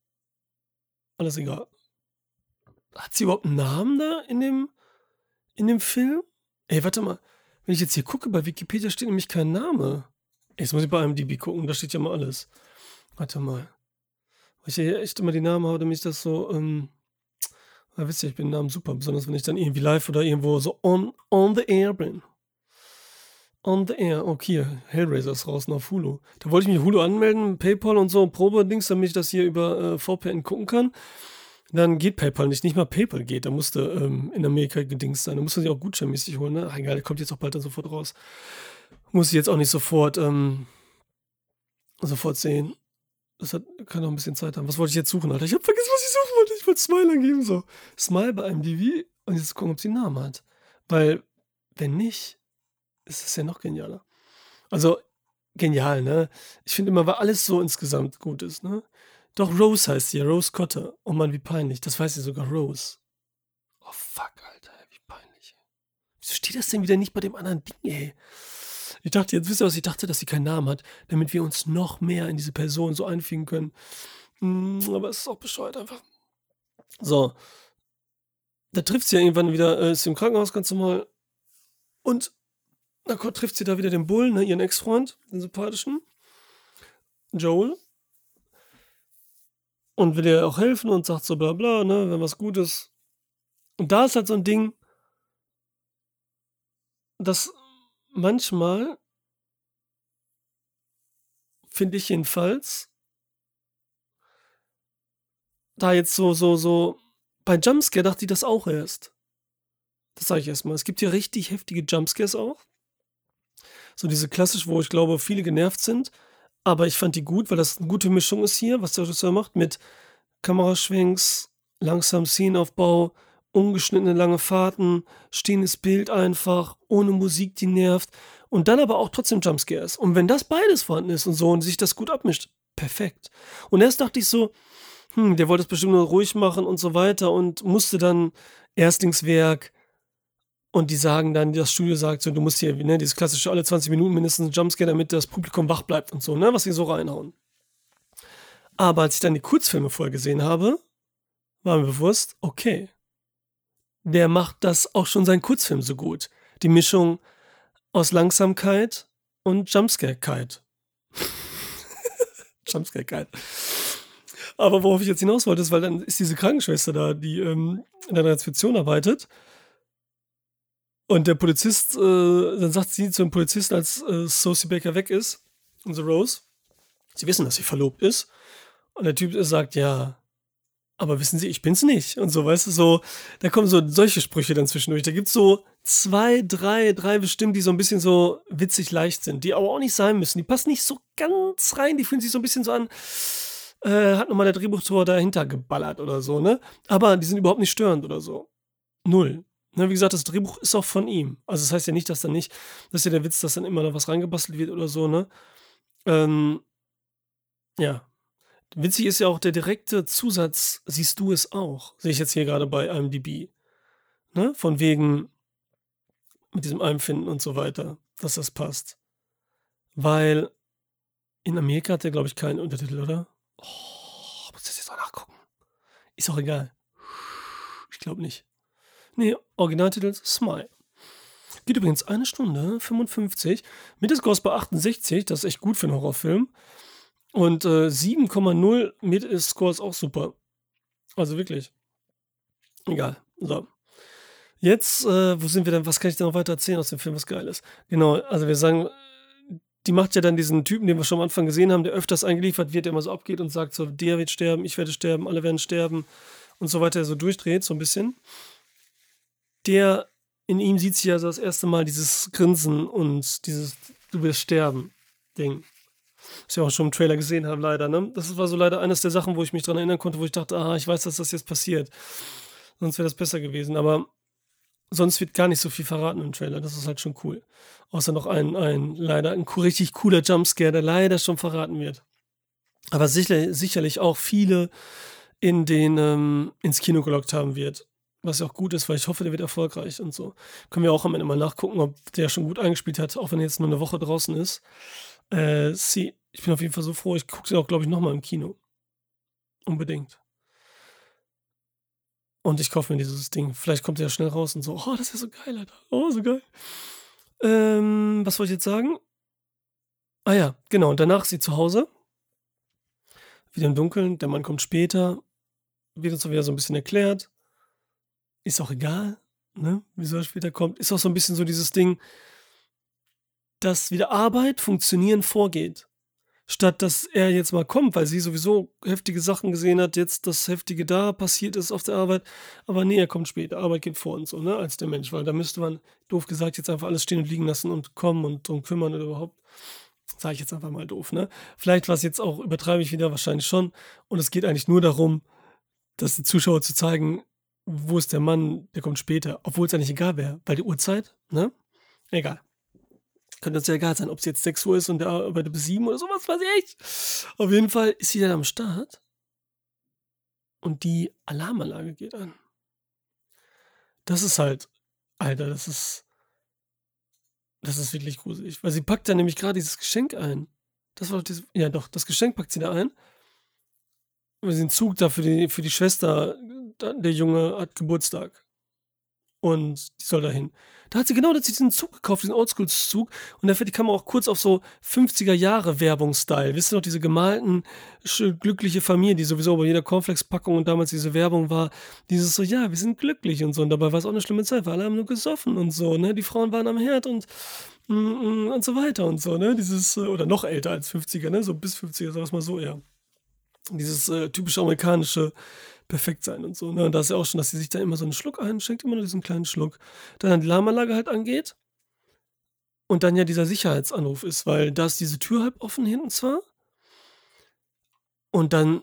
alles egal. Hat sie überhaupt einen Namen da in dem, in dem Film? Ey, warte mal. Wenn ich jetzt hier gucke, bei Wikipedia steht nämlich kein Name. Jetzt muss ich bei einem DB gucken, da steht ja mal alles. Warte mal. Weil ich ja echt immer die Namen habe, damit ich das so, ähm, ja, wisst ihr, ich bin Namen super, besonders wenn ich dann irgendwie live oder irgendwo so on, on the air bin. On the air, okay, Hellraiser ist draußen auf Hulu. Da wollte ich mich Hulu anmelden, PayPal und so, Probe-Dings, damit ich das hier über äh, VPN gucken kann. Dann geht PayPal nicht, nicht mal PayPal geht. Da musste ähm, in Amerika gedingst sein. Da musste sich auch gutscheinmäßig holen. Ne? Ach, egal, der kommt jetzt auch bald dann sofort raus. Muss ich jetzt auch nicht sofort, ähm, sofort sehen. Das hat, kann noch ein bisschen Zeit haben. Was wollte ich jetzt suchen, Alter? Ich hab vergessen, was wollte. Ich wollte Smile angeben, so. Smile bei IMDb und jetzt gucken, ob sie einen Namen hat. Weil, wenn nicht, ist es ja noch genialer. Also, genial, ne? Ich finde immer, weil alles so insgesamt gut ist, ne? Doch Rose heißt sie, Rose Cotter. Oh Mann, wie peinlich. Das weiß sie sogar Rose. Oh fuck, Alter, wie peinlich. Wieso steht das denn wieder nicht bei dem anderen Ding, ey? Ich dachte, jetzt wisst ihr was, ich dachte, dass sie keinen Namen hat, damit wir uns noch mehr in diese Person so einfügen können. Hm, aber es ist auch bescheuert einfach. So. Da trifft sie ja irgendwann wieder, äh, ist im Krankenhaus ganz normal. Und da trifft sie da wieder den Bull, ne, ihren Ex-Freund, den sympathischen. Joel. Und will ihr auch helfen und sagt so bla bla, ne, wenn was Gutes. Und da ist halt so ein Ding, dass manchmal, finde ich jedenfalls, da jetzt so, so, so, bei Jumpscare dachte ich das auch erst. Das sage ich erstmal. Es gibt hier richtig heftige Jumpscares auch. So diese klassisch, wo ich glaube, viele genervt sind. Aber ich fand die gut, weil das eine gute Mischung ist hier, was der Regisseur macht, mit Kameraschwenks, langsam Szenenaufbau, ungeschnittene lange Fahrten, stehendes Bild einfach, ohne Musik, die nervt. Und dann aber auch trotzdem Jumpscares. Und wenn das beides vorhanden ist und so und sich das gut abmischt, perfekt. Und erst dachte ich so, hm, der wollte es bestimmt nur ruhig machen und so weiter und musste dann Erstlingswerk und die sagen dann, das Studio sagt so, du musst hier, ne, dieses klassische alle 20 Minuten mindestens Jumpscare, damit das Publikum wach bleibt und so, ne, was sie so reinhauen. Aber als ich dann die Kurzfilme vorher gesehen habe, war mir bewusst, okay, der macht das auch schon sein Kurzfilm so gut. Die Mischung aus Langsamkeit und Jumpscare-Keit. *laughs* Jumpscare-Keit. Aber worauf ich jetzt hinaus wollte, ist, weil dann ist diese Krankenschwester da, die ähm, in der Rezeption arbeitet. Und der Polizist, äh, dann sagt sie zu dem Polizisten, als äh, Sophie Baker weg ist, unsere Rose, sie wissen, dass sie verlobt ist. Und der Typ sagt, ja, aber wissen Sie, ich bin's nicht. Und so, weißt du, so, da kommen so solche Sprüche dann zwischendurch. Da gibt's so zwei, drei, drei bestimmt, die so ein bisschen so witzig leicht sind, die aber auch nicht sein müssen. Die passen nicht so ganz rein, die fühlen sich so ein bisschen so an, äh, hat nochmal der Drehbuchtor dahinter geballert oder so, ne? Aber die sind überhaupt nicht störend oder so. Null. Ne, wie gesagt, das Drehbuch ist auch von ihm. Also das heißt ja nicht, dass dann nicht, das ist ja der Witz, dass dann immer noch was reingebastelt wird oder so, ne? Ähm, ja, Witzig ist ja auch der direkte Zusatz, siehst du es auch? Sehe ich jetzt hier gerade bei IMDb. Ne? Von wegen mit diesem Einfinden und so weiter, dass das passt. Weil in Amerika hat er, glaube ich, keinen Untertitel, oder? Oh, muss das jetzt mal nachgucken. Ist auch egal. Ich glaube nicht. Nee, Originaltitel Smile. Geht übrigens eine Stunde 55. Metascore bei 68, das ist echt gut für einen Horrorfilm. Und äh, 7,0 Mid-Score ist auch super. Also wirklich. Egal. So. Jetzt, äh, wo sind wir denn? Was kann ich denn noch weiter erzählen aus dem Film, was geil ist? Genau, also wir sagen, die macht ja dann diesen Typen, den wir schon am Anfang gesehen haben, der öfters eingeliefert wird, der immer so abgeht und sagt so, der wird sterben, ich werde sterben, alle werden sterben und so weiter, so durchdreht, so ein bisschen. Der, in ihm sieht sie ja das erste Mal dieses Grinsen und dieses Du wirst sterben Ding. Was wir auch schon im Trailer gesehen haben, leider. Ne? Das war so leider eines der Sachen, wo ich mich daran erinnern konnte, wo ich dachte, ah, ich weiß, dass das jetzt passiert. Sonst wäre das besser gewesen. Aber sonst wird gar nicht so viel verraten im Trailer. Das ist halt schon cool. Außer noch ein, ein leider ein richtig cooler Jumpscare, der leider schon verraten wird. Aber sicher, sicherlich auch viele in den ähm, ins Kino gelockt haben wird. Was ja auch gut ist, weil ich hoffe, der wird erfolgreich und so. Können wir auch am Ende mal nachgucken, ob der schon gut eingespielt hat, auch wenn er jetzt nur eine Woche draußen ist. Äh, sie, ich bin auf jeden Fall so froh. Ich gucke sie auch, glaube ich, nochmal im Kino. Unbedingt. Und ich kaufe mir dieses Ding. Vielleicht kommt er ja schnell raus und so. Oh, das ist so geil, Alter. Oh, so geil. Ähm, was wollte ich jetzt sagen? Ah ja, genau. Und danach ist sie zu Hause. Wieder im Dunkeln. Der Mann kommt später. Wird uns wieder so ein bisschen erklärt. Ist auch egal, ne? Wieso er später kommt. Ist auch so ein bisschen so dieses Ding dass wieder Arbeit, Funktionieren vorgeht. Statt dass er jetzt mal kommt, weil sie sowieso heftige Sachen gesehen hat, jetzt das Heftige da passiert ist auf der Arbeit. Aber nee, er kommt später. Arbeit geht vor und so, ne, als der Mensch, weil da müsste man, doof gesagt, jetzt einfach alles stehen und liegen lassen und kommen und drum kümmern oder überhaupt. Sage ich jetzt einfach mal doof, ne? Vielleicht war es jetzt auch, übertreibe ich wieder, wahrscheinlich schon. Und es geht eigentlich nur darum, dass die Zuschauer zu zeigen, wo ist der Mann, der kommt später, obwohl es eigentlich egal wäre, weil die Uhrzeit, ne? Egal. Könnte uns ja egal sein, ob es jetzt 6 Uhr ist und der arbeitet bis 7 oder sowas, weiß ich. Auf jeden Fall ist sie dann am Start und die Alarmanlage geht an. Das ist halt Alter, das ist das ist wirklich gruselig, weil sie packt da nämlich grade dieses Geschenk ein. Das war doch dieses ja doch, das Geschenk packt sie da ein. Weil sie 'n Zug da für die für die Schwester der Junge hat Geburtstag und die soll dahin. Da hat sie genau diesen Zug gekauft, diesen Oldschool-Zug und da fährt die Kamera auch kurz auf so 50er Jahre Werbung-Style. Wisst ihr noch, diese gemalten, glückliche Familie, die sowieso bei jeder Cornflakes-Packung und damals diese Werbung war, dieses so: „Ja, wir sind glücklich“ und so und dabei war's auch 'ne schlimme Zeit, weil alle haben nur gesoffen und so, ne? Die Frauen waren am Herd und hm, hm, und so weiter und so, ne? Dieses äh, oder noch älter als 50er, ne? So bis 50er, sagen wir's mal so eher. Dieses, äh, typische amerikanische Perfektsein und so, ne? Und da ist ja auch schon, dass sie sich da immer so 'n Schluck einschenkt, immer nur diesen kleinen Schluck. Dann die Alarmanlage halt angeht und dann ja dieser Sicherheitsanruf ist, weil da ist diese Tür halb offen hinten zwar und dann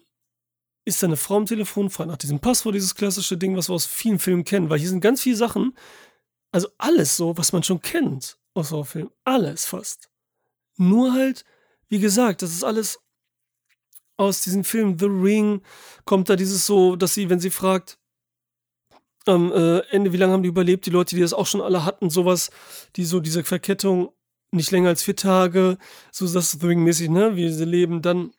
ist da 'ne Frau am Telefon, fragt nach diesem Passwort, dieses klassische Ding, was wir aus vielen Filmen kennen, weil hier sind ganz viele Sachen also alles so, was man schon kennt aus Horrorfilmen, alles fast. Nur halt, wie gesagt, das ist alles aus diesem Film The Ring kommt da dieses so, dass sie, wenn sie fragt am, äh, Ende, wie lange haben die überlebt, die Leute, die das auch schon alle hatten, so was, die so diese Verkettung nicht länger als 4 Tage, so das The Ring-mäßig, ne, wie sie leben. Dann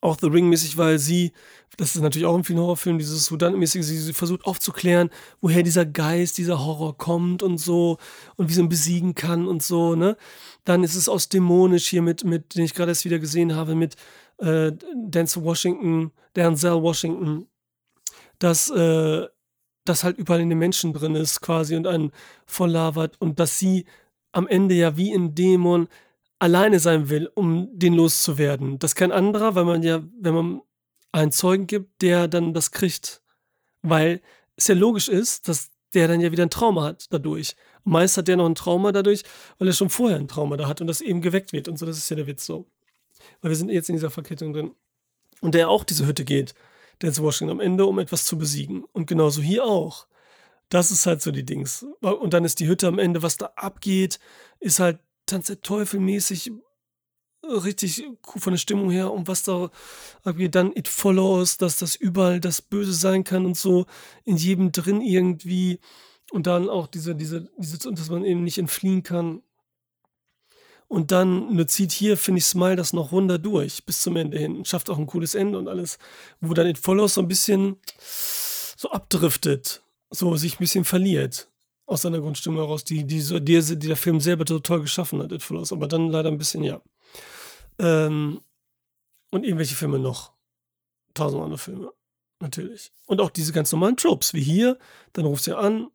auch The Ring-mäßig, weil sie das ist natürlich auch in vielen Horrorfilmen, dieses Whodunit-mäßige, sie versucht aufzuklären, woher dieser Geist, dieser Horror kommt und so und wie sie ihn besiegen kann und so, ne? Dann ist es aus dämonisch hier mit mit den ich grade erst wieder gesehen habe, mit, äh, Denzel Washington Denzel Washington, dass, äh das halt überall in den Menschen drin ist quasi und einen volllabert und dass sie am Ende ja wie 'n Dämon alleine sein will, um den loszuwerden. Dass kein anderer, weil man ja wenn man einen Zeugen gibt, der dann das kriegt, weil es ja logisch ist, dass der dann ja wieder 'n Trauma hat dadurch. Meist hat der noch 'n Trauma dadurch, weil er schon vorher 'n Trauma da hat und das eben geweckt wird und so. Das ist ja der Witz so. Weil wir sind jetzt in dieser Verkettung drin. Und der auch diese Hütte geht, Denzel Washington am Ende, um etwas zu besiegen. Und genauso hier auch. Das ist halt so die Dings. Und dann ist die Hütte am Ende, was da abgeht, ist halt Tanz der Teufel mäßig richtig von der Stimmung her und was da abgeht. Dann It Follows, dass das überall das Böse sein kann und so in jedem drin irgendwie. Und dann auch diese diese diese dass man eben nicht entfliehen kann. Und dann, ne, zieht hier, finde ich, Smile das noch runter durch bis zum Ende hin schafft auch 'n cooles Ende und alles, wo dann It Follows so 'n bisschen so abdriftet, so sich 'n bisschen verliert aus seiner Grundstimmung heraus, die die so die die der Film selber so toll geschaffen hat, It Follows, aber dann leider 'n bisschen ja. Ähm, und irgendwelche Filme noch. Tausend andere Filme, natürlich. Und auch diese ganz normalen Tropes, wie hier, dann ruft sie an,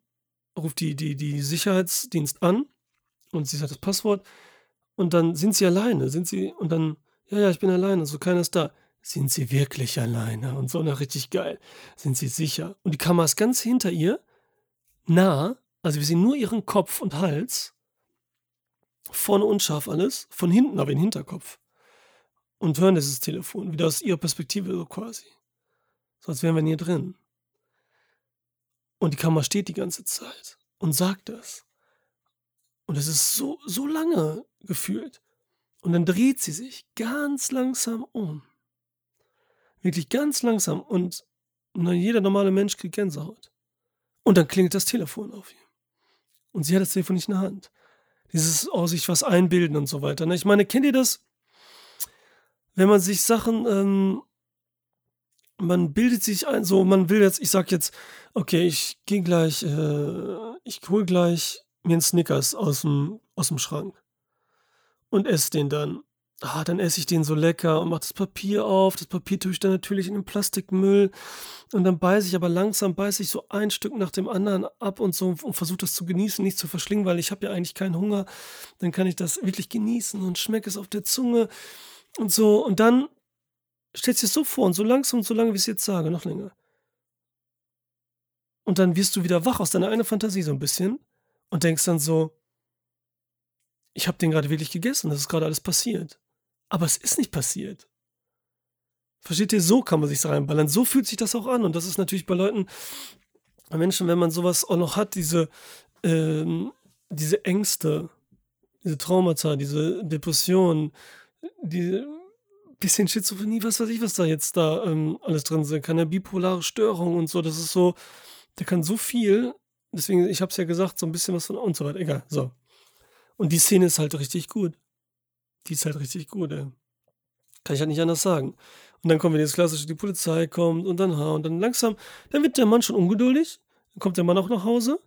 ruft die die die Sicherheitsdienst an und sie sagt das Passwort und dann sind sie alleine, sind sie und dann: „Ja, ja, ich bin alleine, so keiner ist da.“ Sind sie wirklich alleine und so, ne, richtig geil. Sind sie sicher? Und die Kamera ist ganz hinter ihr, nah, also wir sehen nur ihren Kopf und Hals. Vorne unscharf alles, von hinten aber in Hinterkopf. Und hören dieses Telefon wieder aus ihrer Perspektive so quasi. So als wären wir ihr drin. Und die Kamera steht die ganze Zeit und sagt das. Und es ist so so lange gefühlt. Und dann dreht sie sich ganz langsam um. Wirklich ganz langsam und ne, jeder normale Mensch kriegt Gänsehaut. Und dann klingelt das Telefon auf ihr. Und sie hat das Telefon nicht in der Hand. Dieses oh, sich was einbilden und so weiter, ne? Ich meine, kennt ihr das? Wenn man sich Sachen, ähm man bildet sich ein so man will jetzt ich sage jetzt: „Okay, ich gehe gleich, äh ich hole gleich mir 'n Snickers aus'm aus'm Schrank“ und esse den dann. Ah, dann esse ich den so lecker und mache das Papier auf. Das Papier tue ich dann natürlich in den Plastikmüll und dann beiße ich aber langsam beiße ich so ein Stück nach dem anderen ab und so und versuche das zu genießen, nicht zu verschlingen, weil ich habe ja eigentlich keinen Hunger. Dann kann ich das wirklich genießen und schmecke es auf der Zunge und so. Und dann stellst dir's so vor und so langsam und so lange, wie ich's jetzt sage, noch länger. Und dann wirst du wieder wach aus deiner eigenen Fantasie so 'n bisschen und denkst dann so „Ich habe den grade wirklich gegessen, das ist grade alles passiert.“ Aber es ist nicht passiert. Versteht ihr? So kann man sich's reinballern. So fühlt sich das auch an und das ist natürlich bei Leuten bei Menschen, wenn man so was auch noch hat, diese, ähm diese Ängste, diese Traumata, diese Depressionen, diese bisschen Schizophrenie, was weiß ich, was da jetzt da, ähm, alles drin sein kann, 'ne bipolare Störung und so. Das ist so der kann so viel deswegen, ich habe es ja gesagt, so ein bisschen was von und so weiter. Egal, so. Und die Szene ist halt richtig gut. Die ist halt richtig gut, ey. Kann ich halt nicht anders sagen. Und dann kommen wir das klassische, die Polizei kommt und dann, und dann langsam, dann wird der Mann schon ungeduldig. Dann kommt der Mann auch nach Hause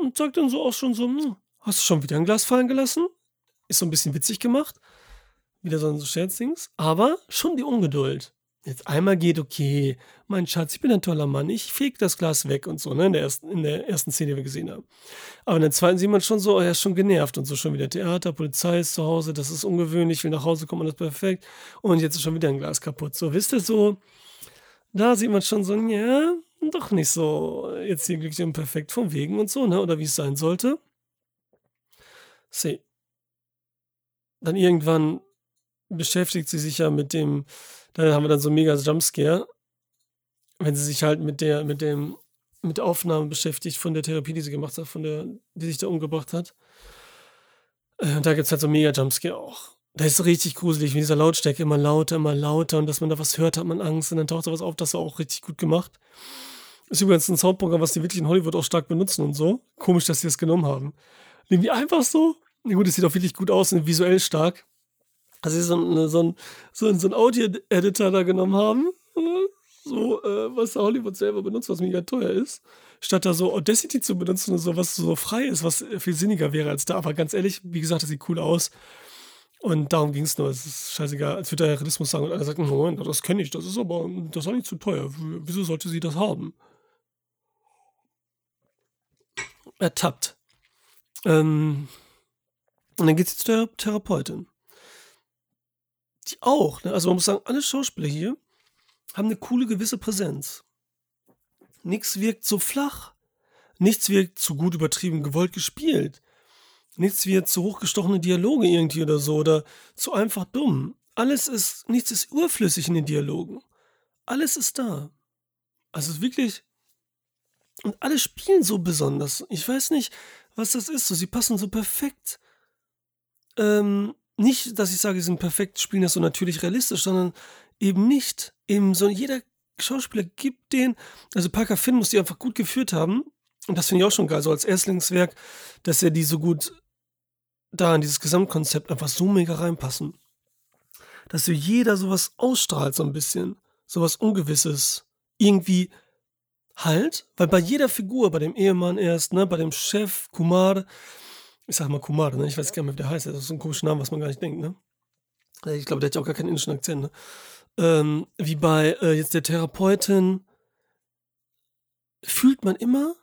und sagt dann so auch schon so, hm, hast du schon wieder ein Glas fallen gelassen? Ist so ein bisschen witzig gemacht. Wieder so ein Scherzdings. Aber schon die Ungeduld jetzt einmal geht, okay, mein Schatz, ich bin ein toller Mann, ich feg das Glas weg und so, ne, in der ersten, in der ersten Szene, die wir gesehen haben. Aber in der zweiten sieht man schon so, er ist schon genervt und so schon wieder Theater, Polizei ist zu Hause, das ist ungewöhnlich, will nach Hause kommen, alles perfekt und jetzt ist schon wieder ein Glas kaputt. So, wisst ihr so, da sieht man schon so, ja, doch nicht so jetzt hier glücklich und perfekt vom Wegen und so, ne, oder wie es sein sollte. See. Dann irgendwann beschäftigt sie sich ja mit dem, da haben wir dann so mega Jumpscare, wenn sie sich halt mit der, mit dem, mit der Aufnahme beschäftigt von der Therapie, die sie gemacht hat, von der, die sich da umgebracht hat. Äh, da gibt es halt so mega Jumpscare auch. Da ist richtig gruselig, wie dieser Lautstärke immer lauter, immer lauter und dass man da was hört, hat man Angst und dann taucht da was auf, das war auch richtig gut gemacht. Ist übrigens ein Soundprogramm, was die wirklich in Hollywood auch stark benutzen und so. Komisch, dass sie das genommen haben. Die einfach so. Na gut, es sieht auch wirklich gut aus und visuell stark dass sie so, eine, so, ein, so, so einen Audio-Editor da genommen haben, so, äh, was Hollywood selber benutzt, was mega teuer ist, statt da so Audacity zu benutzen und so, was so frei ist, was viel sinniger wäre als da. Aber ganz ehrlich, wie gesagt, das sieht cool aus. Und darum ging es nur. Es ist scheißegal, als würde der Realismus sagen und einer sagt, Moment, das kenne ich, das ist aber, das ist nicht zu teuer. Wieso sollte sie das haben? Ertappt. Ähm, und dann geht sie zu der Therapeutin die auch. Ne? Also man muss sagen, alle Schauspieler hier haben eine coole gewisse Präsenz. Nichts wirkt so flach. Nichts wirkt zu gut übertrieben gewollt gespielt. Nichts wird zu hochgestochene Dialoge irgendwie oder so oder zu einfach dumm. Alles ist, nichts ist urflüssig in den Dialogen. Alles ist da. Also wirklich. Und alle spielen so besonders. Ich weiß nicht, was das ist. So, sie passen so perfekt ähm, nicht, dass ich sage, sie sind perfekt, spielen das so natürlich realistisch, sondern eben nicht. Eben so jeder Schauspieler gibt den, also Parker Finn muss die einfach gut geführt haben. Und das finde ich auch schon geil, so als Erstlingswerk, dass er die so gut da in dieses Gesamtkonzept einfach so mega reinpassen. Dass so jeder sowas ausstrahlt, so ein bisschen. Sowas Ungewisses. Irgendwie halt, weil bei jeder Figur, bei dem Ehemann erst, ne, bei dem Chef, Kumar, ich sag mal Kumar, ne? Ich weiß gar nicht mehr, wie der heißt. Das ist ein komischer Name, was man gar nicht denkt, ne? Ich glaube, der hat ja auch gar keinen indischen Akzent, ne? Ähm, wie bei äh, jetzt der Therapeutin fühlt man immer,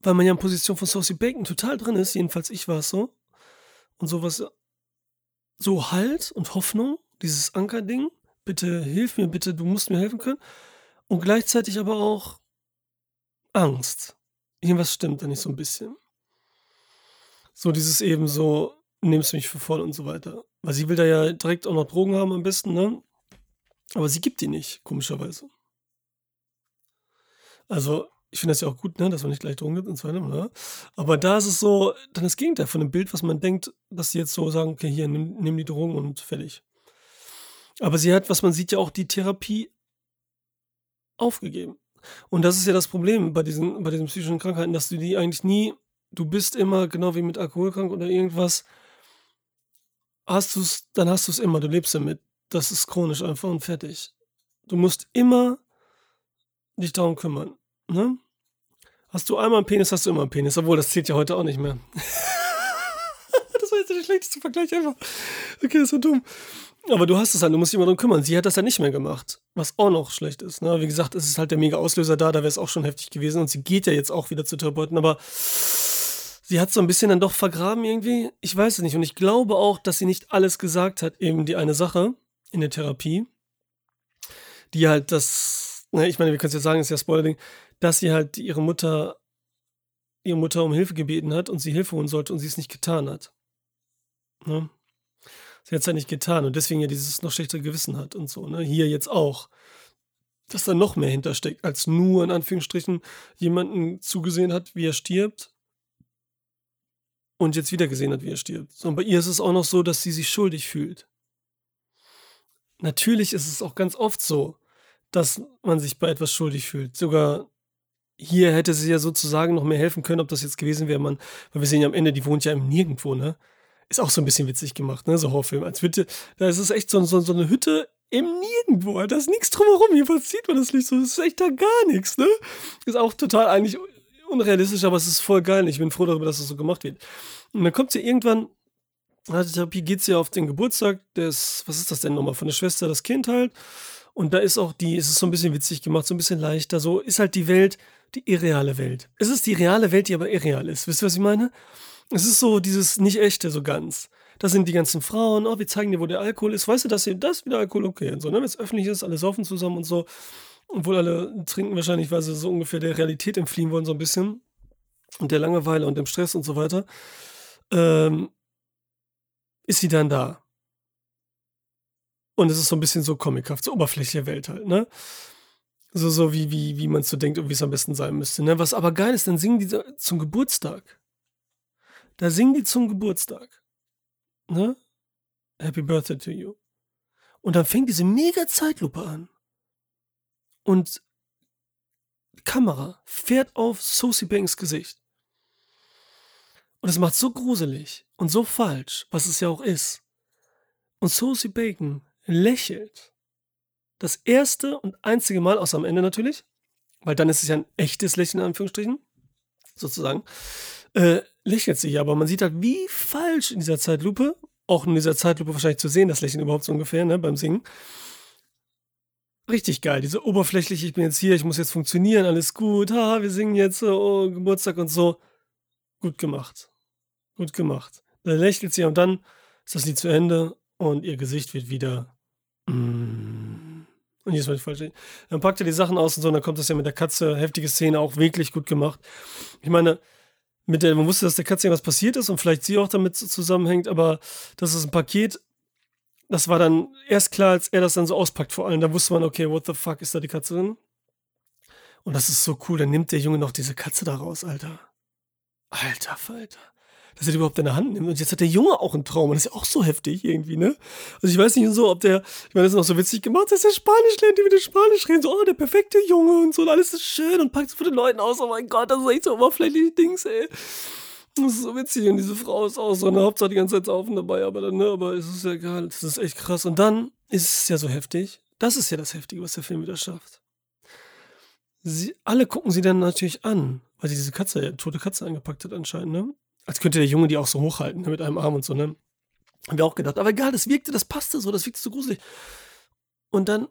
weil man ja in Position von Saucy Bacon total drin ist, jedenfalls ich war es so, und sowas, so Halt und Hoffnung, dieses Ankerding, bitte hilf mir, bitte, du musst mir helfen können, und gleichzeitig aber auch Angst. Irgendwas stimmt da nicht so ein bisschen. So dieses eben so, nimmst mich für voll und so weiter. Weil sie will da ja direkt auch noch Drogen haben am besten, ne? Aber sie gibt die nicht, komischerweise. Also, ich finde das ja auch gut, ne, dass man nicht gleich Drogen gibt und so weiter, ne? Aber da ist es so, dann das Gegenteil von dem Bild, was man denkt, dass sie jetzt so sagen, okay, hier, nimm, nimm die Drogen und fertig. Aber sie hat, was man sieht, ja auch die Therapie aufgegeben. Und das ist ja das Problem bei diesen, bei diesen psychischen Krankheiten, dass du die eigentlich nie du bist immer, genau wie mit Alkoholkrank oder irgendwas, hast du es, dann hast du es immer, du lebst damit. Das ist chronisch einfach und fertig. Du musst immer dich darum kümmern. Ne? Hast du einmal einen Penis, hast du immer einen Penis, obwohl das zählt ja heute auch nicht mehr. *laughs* das war jetzt der schlechteste Vergleich einfach. Okay, ist so dumm. Aber du hast es halt, du musst dich immer darum kümmern. Sie hat das ja nicht mehr gemacht, was auch noch schlecht ist. Ne? Wie gesagt, es ist halt der mega Auslöser da, da wäre es auch schon heftig gewesen und sie geht ja jetzt auch wieder zu Therapeuten, aber sie hat so ein bisschen dann doch vergraben irgendwie. Ich weiß es nicht. Und ich glaube auch, dass sie nicht alles gesagt hat, eben die eine Sache in der Therapie, die halt das, ne, ich meine, wir können es jetzt sagen, ist ja Spoiler-Ding, dass sie halt ihre Mutter, ihre Mutter um Hilfe gebeten hat und sie Hilfe holen sollte und sie es nicht getan hat. Ne? Sie hat es halt nicht getan und deswegen ja dieses noch schlechtere Gewissen hat und so. Ne? Hier jetzt auch. Dass da noch mehr hintersteckt, als nur in Anführungsstrichen jemanden zugesehen hat, wie er stirbt und jetzt wieder gesehen hat, wie er stirbt. Und bei ihr ist es auch noch so, dass sie sich schuldig fühlt. Natürlich ist es auch ganz oft so, dass man sich bei etwas schuldig fühlt. Sogar hier hätte sie ja sozusagen noch mehr helfen können, ob das jetzt gewesen wäre, man, weil wir sehen ja am Ende, die wohnt ja im Nirgendwo, ne? Ist auch so ein bisschen witzig gemacht, ne? So Horrorfilm. Als Hütte, da ist es echt so, so, so eine Hütte im Nirgendwo. Da ist nichts drumherum. Jedenfalls sieht man das nicht so. Das ist echt da gar nichts, ne? Ist auch total eigentlich unrealistisch, aber es ist voll geil. Ich bin froh darüber, dass das so gemacht wird. Und dann kommt sie irgendwann, nach der Therapie geht sie auf den Geburtstag des, was ist das denn nochmal, von der Schwester, das Kind halt. Und da ist auch die, ist es so ein bisschen witzig gemacht, so ein bisschen leichter. So ist halt die Welt, die irreale Welt. Es ist die reale Welt, die aber irreal ist. Wisst ihr, was ich meine? Es ist so dieses nicht echte, so ganz. Da sind die ganzen Frauen, oh, wir zeigen dir, wo der Alkohol ist. Weißt du, dass hier das wieder Alkohol okay und so, ne? Wenn es öffentlich ist, alle saufen zusammen und so. Obwohl alle trinken wahrscheinlich, weil sie so ungefähr der Realität entfliehen wollen, so ein bisschen. Und der Langeweile und dem Stress und so weiter. Ähm, ist sie dann da. Und es ist so ein bisschen so comichaft, so oberflächliche Welt halt, ne? So, so wie, wie, wie man so denkt und wie es am besten sein müsste, ne? Was aber geil ist, dann singen die zum Geburtstag. Da singen die zum Geburtstag. Ne? Happy Birthday to you. Und dann fängt diese mega Zeitlupe an. Und Kamera fährt auf Sosie Banks Gesicht. Und es macht so gruselig und so falsch, was es ja auch ist. Und Sosie Bacon lächelt. Das erste und einzige Mal, außer am Ende natürlich, weil dann ist es ja ein echtes Lächeln in Anführungsstrichen, sozusagen, äh, lächelt sie ja, aber man sieht halt, wie falsch in dieser Zeitlupe, auch in dieser Zeitlupe wahrscheinlich zu sehen, das Lächeln überhaupt so ungefähr, ne, beim Singen. Richtig geil, diese oberflächliche, ich bin jetzt hier, ich muss jetzt funktionieren, alles gut, haha, wir singen jetzt, oh, Geburtstag und so. Gut gemacht. Gut gemacht. Da lächelt sie und dann ist das Lied zu Ende und ihr Gesicht wird wieder. Mm, und hier ist mal falsch. Dann packt er die Sachen aus und so, und dann kommt das ja mit der Katze, heftige Szene, auch wirklich gut gemacht. Ich meine, mit der, man wusste, dass der Katze irgendwas passiert ist und vielleicht sie auch damit zusammenhängt, aber das ist ein Paket, das war dann erst klar, als er das dann so auspackt vor allem. Da wusste man, okay, what the fuck, ist da die Katze drin? Und das ist so cool, dann nimmt der Junge noch diese Katze da raus, Alter. Alter Falter dass er die überhaupt in der Hand nimmt. Und jetzt hat der Junge auch einen Traum. Und das ist ja auch so heftig irgendwie, ne? Also ich weiß nicht so, ob der, ich meine, das ist auch so witzig gemacht, dass der Spanisch lernt, die wieder Spanisch reden. So, oh, der perfekte Junge und so, und alles ist schön und packt so von den Leuten aus. Oh mein Gott, das ist echt so oberflächliche Dings, ey. Das ist so witzig. Und diese Frau ist auch so eine Hauptsache die ganze Zeit saufen dabei, aber dann, ne, aber es ist ja egal. Das ist echt krass. Und dann ist es ja so heftig. Das ist ja das Heftige, was der Film wieder schafft. Sie, alle gucken sie dann natürlich an, weil sie diese Katze, tote Katze eingepackt hat anscheinend, ne? als könnte der Junge die auch so hochhalten, ne, mit einem Arm und so, ne? Haben wir auch gedacht. Aber egal, das wirkte, das passte so, das wirkte so gruselig. Und dann,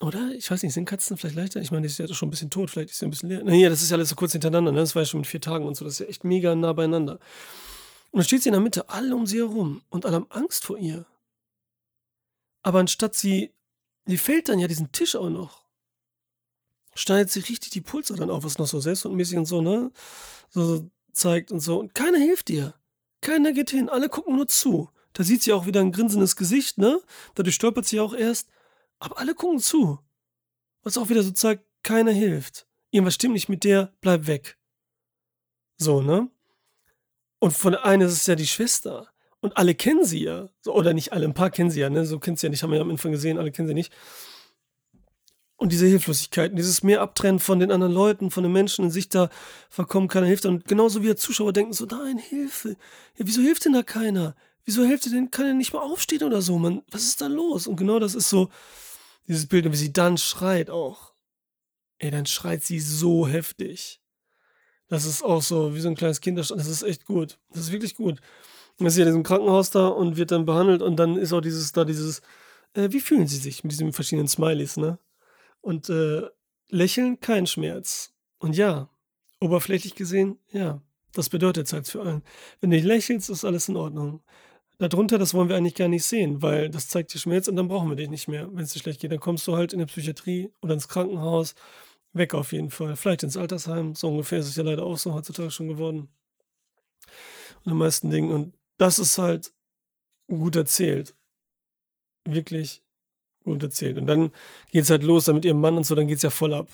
oder? Ich weiß nicht, sind Katzen vielleicht leichter? Ich meine, die ist ja schon ein bisschen tot, vielleicht ist sie ein bisschen leer. Naja, das ist ja alles so kurz hintereinander, ne? Das war ja schon mit vier Tagen und so, das ist ja echt mega nah beieinander. Und dann steht sie in der Mitte, alle um sie herum und alle haben Angst vor ihr. Aber anstatt sie, die fällt dann ja diesen Tisch auch noch. Schneidet sie richtig die Pulse dann auf, was noch so selbstmäßig und so, ne? So, zeigt und so. Und keiner hilft ihr. Keiner geht hin. Alle gucken nur zu. Da sieht sie auch wieder ein grinsendes Gesicht, ne? Dadurch stolpert sie auch erst. Aber alle gucken zu. Was auch wieder so zeigt, keiner hilft. Irgendwas stimmt nicht mit der, bleib weg. So, ne? Und von der einen ist es ja die Schwester. Und alle kennen sie ja. So, oder nicht alle, ein paar kennen sie ja, ne? So kennen sie ja nicht, haben wir ja am Anfang gesehen, alle kennen sie nicht. Und diese Hilflosigkeit, dieses mehr Abtrennen von den anderen Leuten, von den Menschen und sich da verkommen, keiner hilft. Und genauso wie der Zuschauer denken so, nein, Hilfe. Ja, wieso hilft denn da keiner? Wieso hilft denn, kann er nicht mal aufstehen oder so, man? Was ist da los? Und genau das ist so, dieses Bild, wie sie dann schreit auch. Ey, dann schreit sie so heftig. Das ist auch so, wie so ein kleines Kinderstand. Das ist echt gut. Das ist wirklich gut. Und ist ja in diesem Krankenhaus da und wird dann behandelt und dann ist auch dieses, da dieses, äh, wie fühlen sie sich mit diesen verschiedenen Smileys, ne? Und äh, Lächeln kein Schmerz. Und ja, oberflächlich gesehen, ja, das bedeutet es halt für allen. Wenn du lächelst, ist alles in Ordnung. Darunter, das wollen wir eigentlich gar nicht sehen, weil das zeigt dir Schmerz und dann brauchen wir dich nicht mehr. Wenn es dir schlecht geht, dann kommst du halt in der Psychiatrie oder ins Krankenhaus. Weg auf jeden Fall. Vielleicht ins Altersheim. So ungefähr ist es ja leider auch so heutzutage schon geworden. Und den meisten Dingen. Und das ist halt gut erzählt. Wirklich und erzählt. Und dann geht es halt los, dann mit ihrem Mann und so, dann geht es ja voll ab.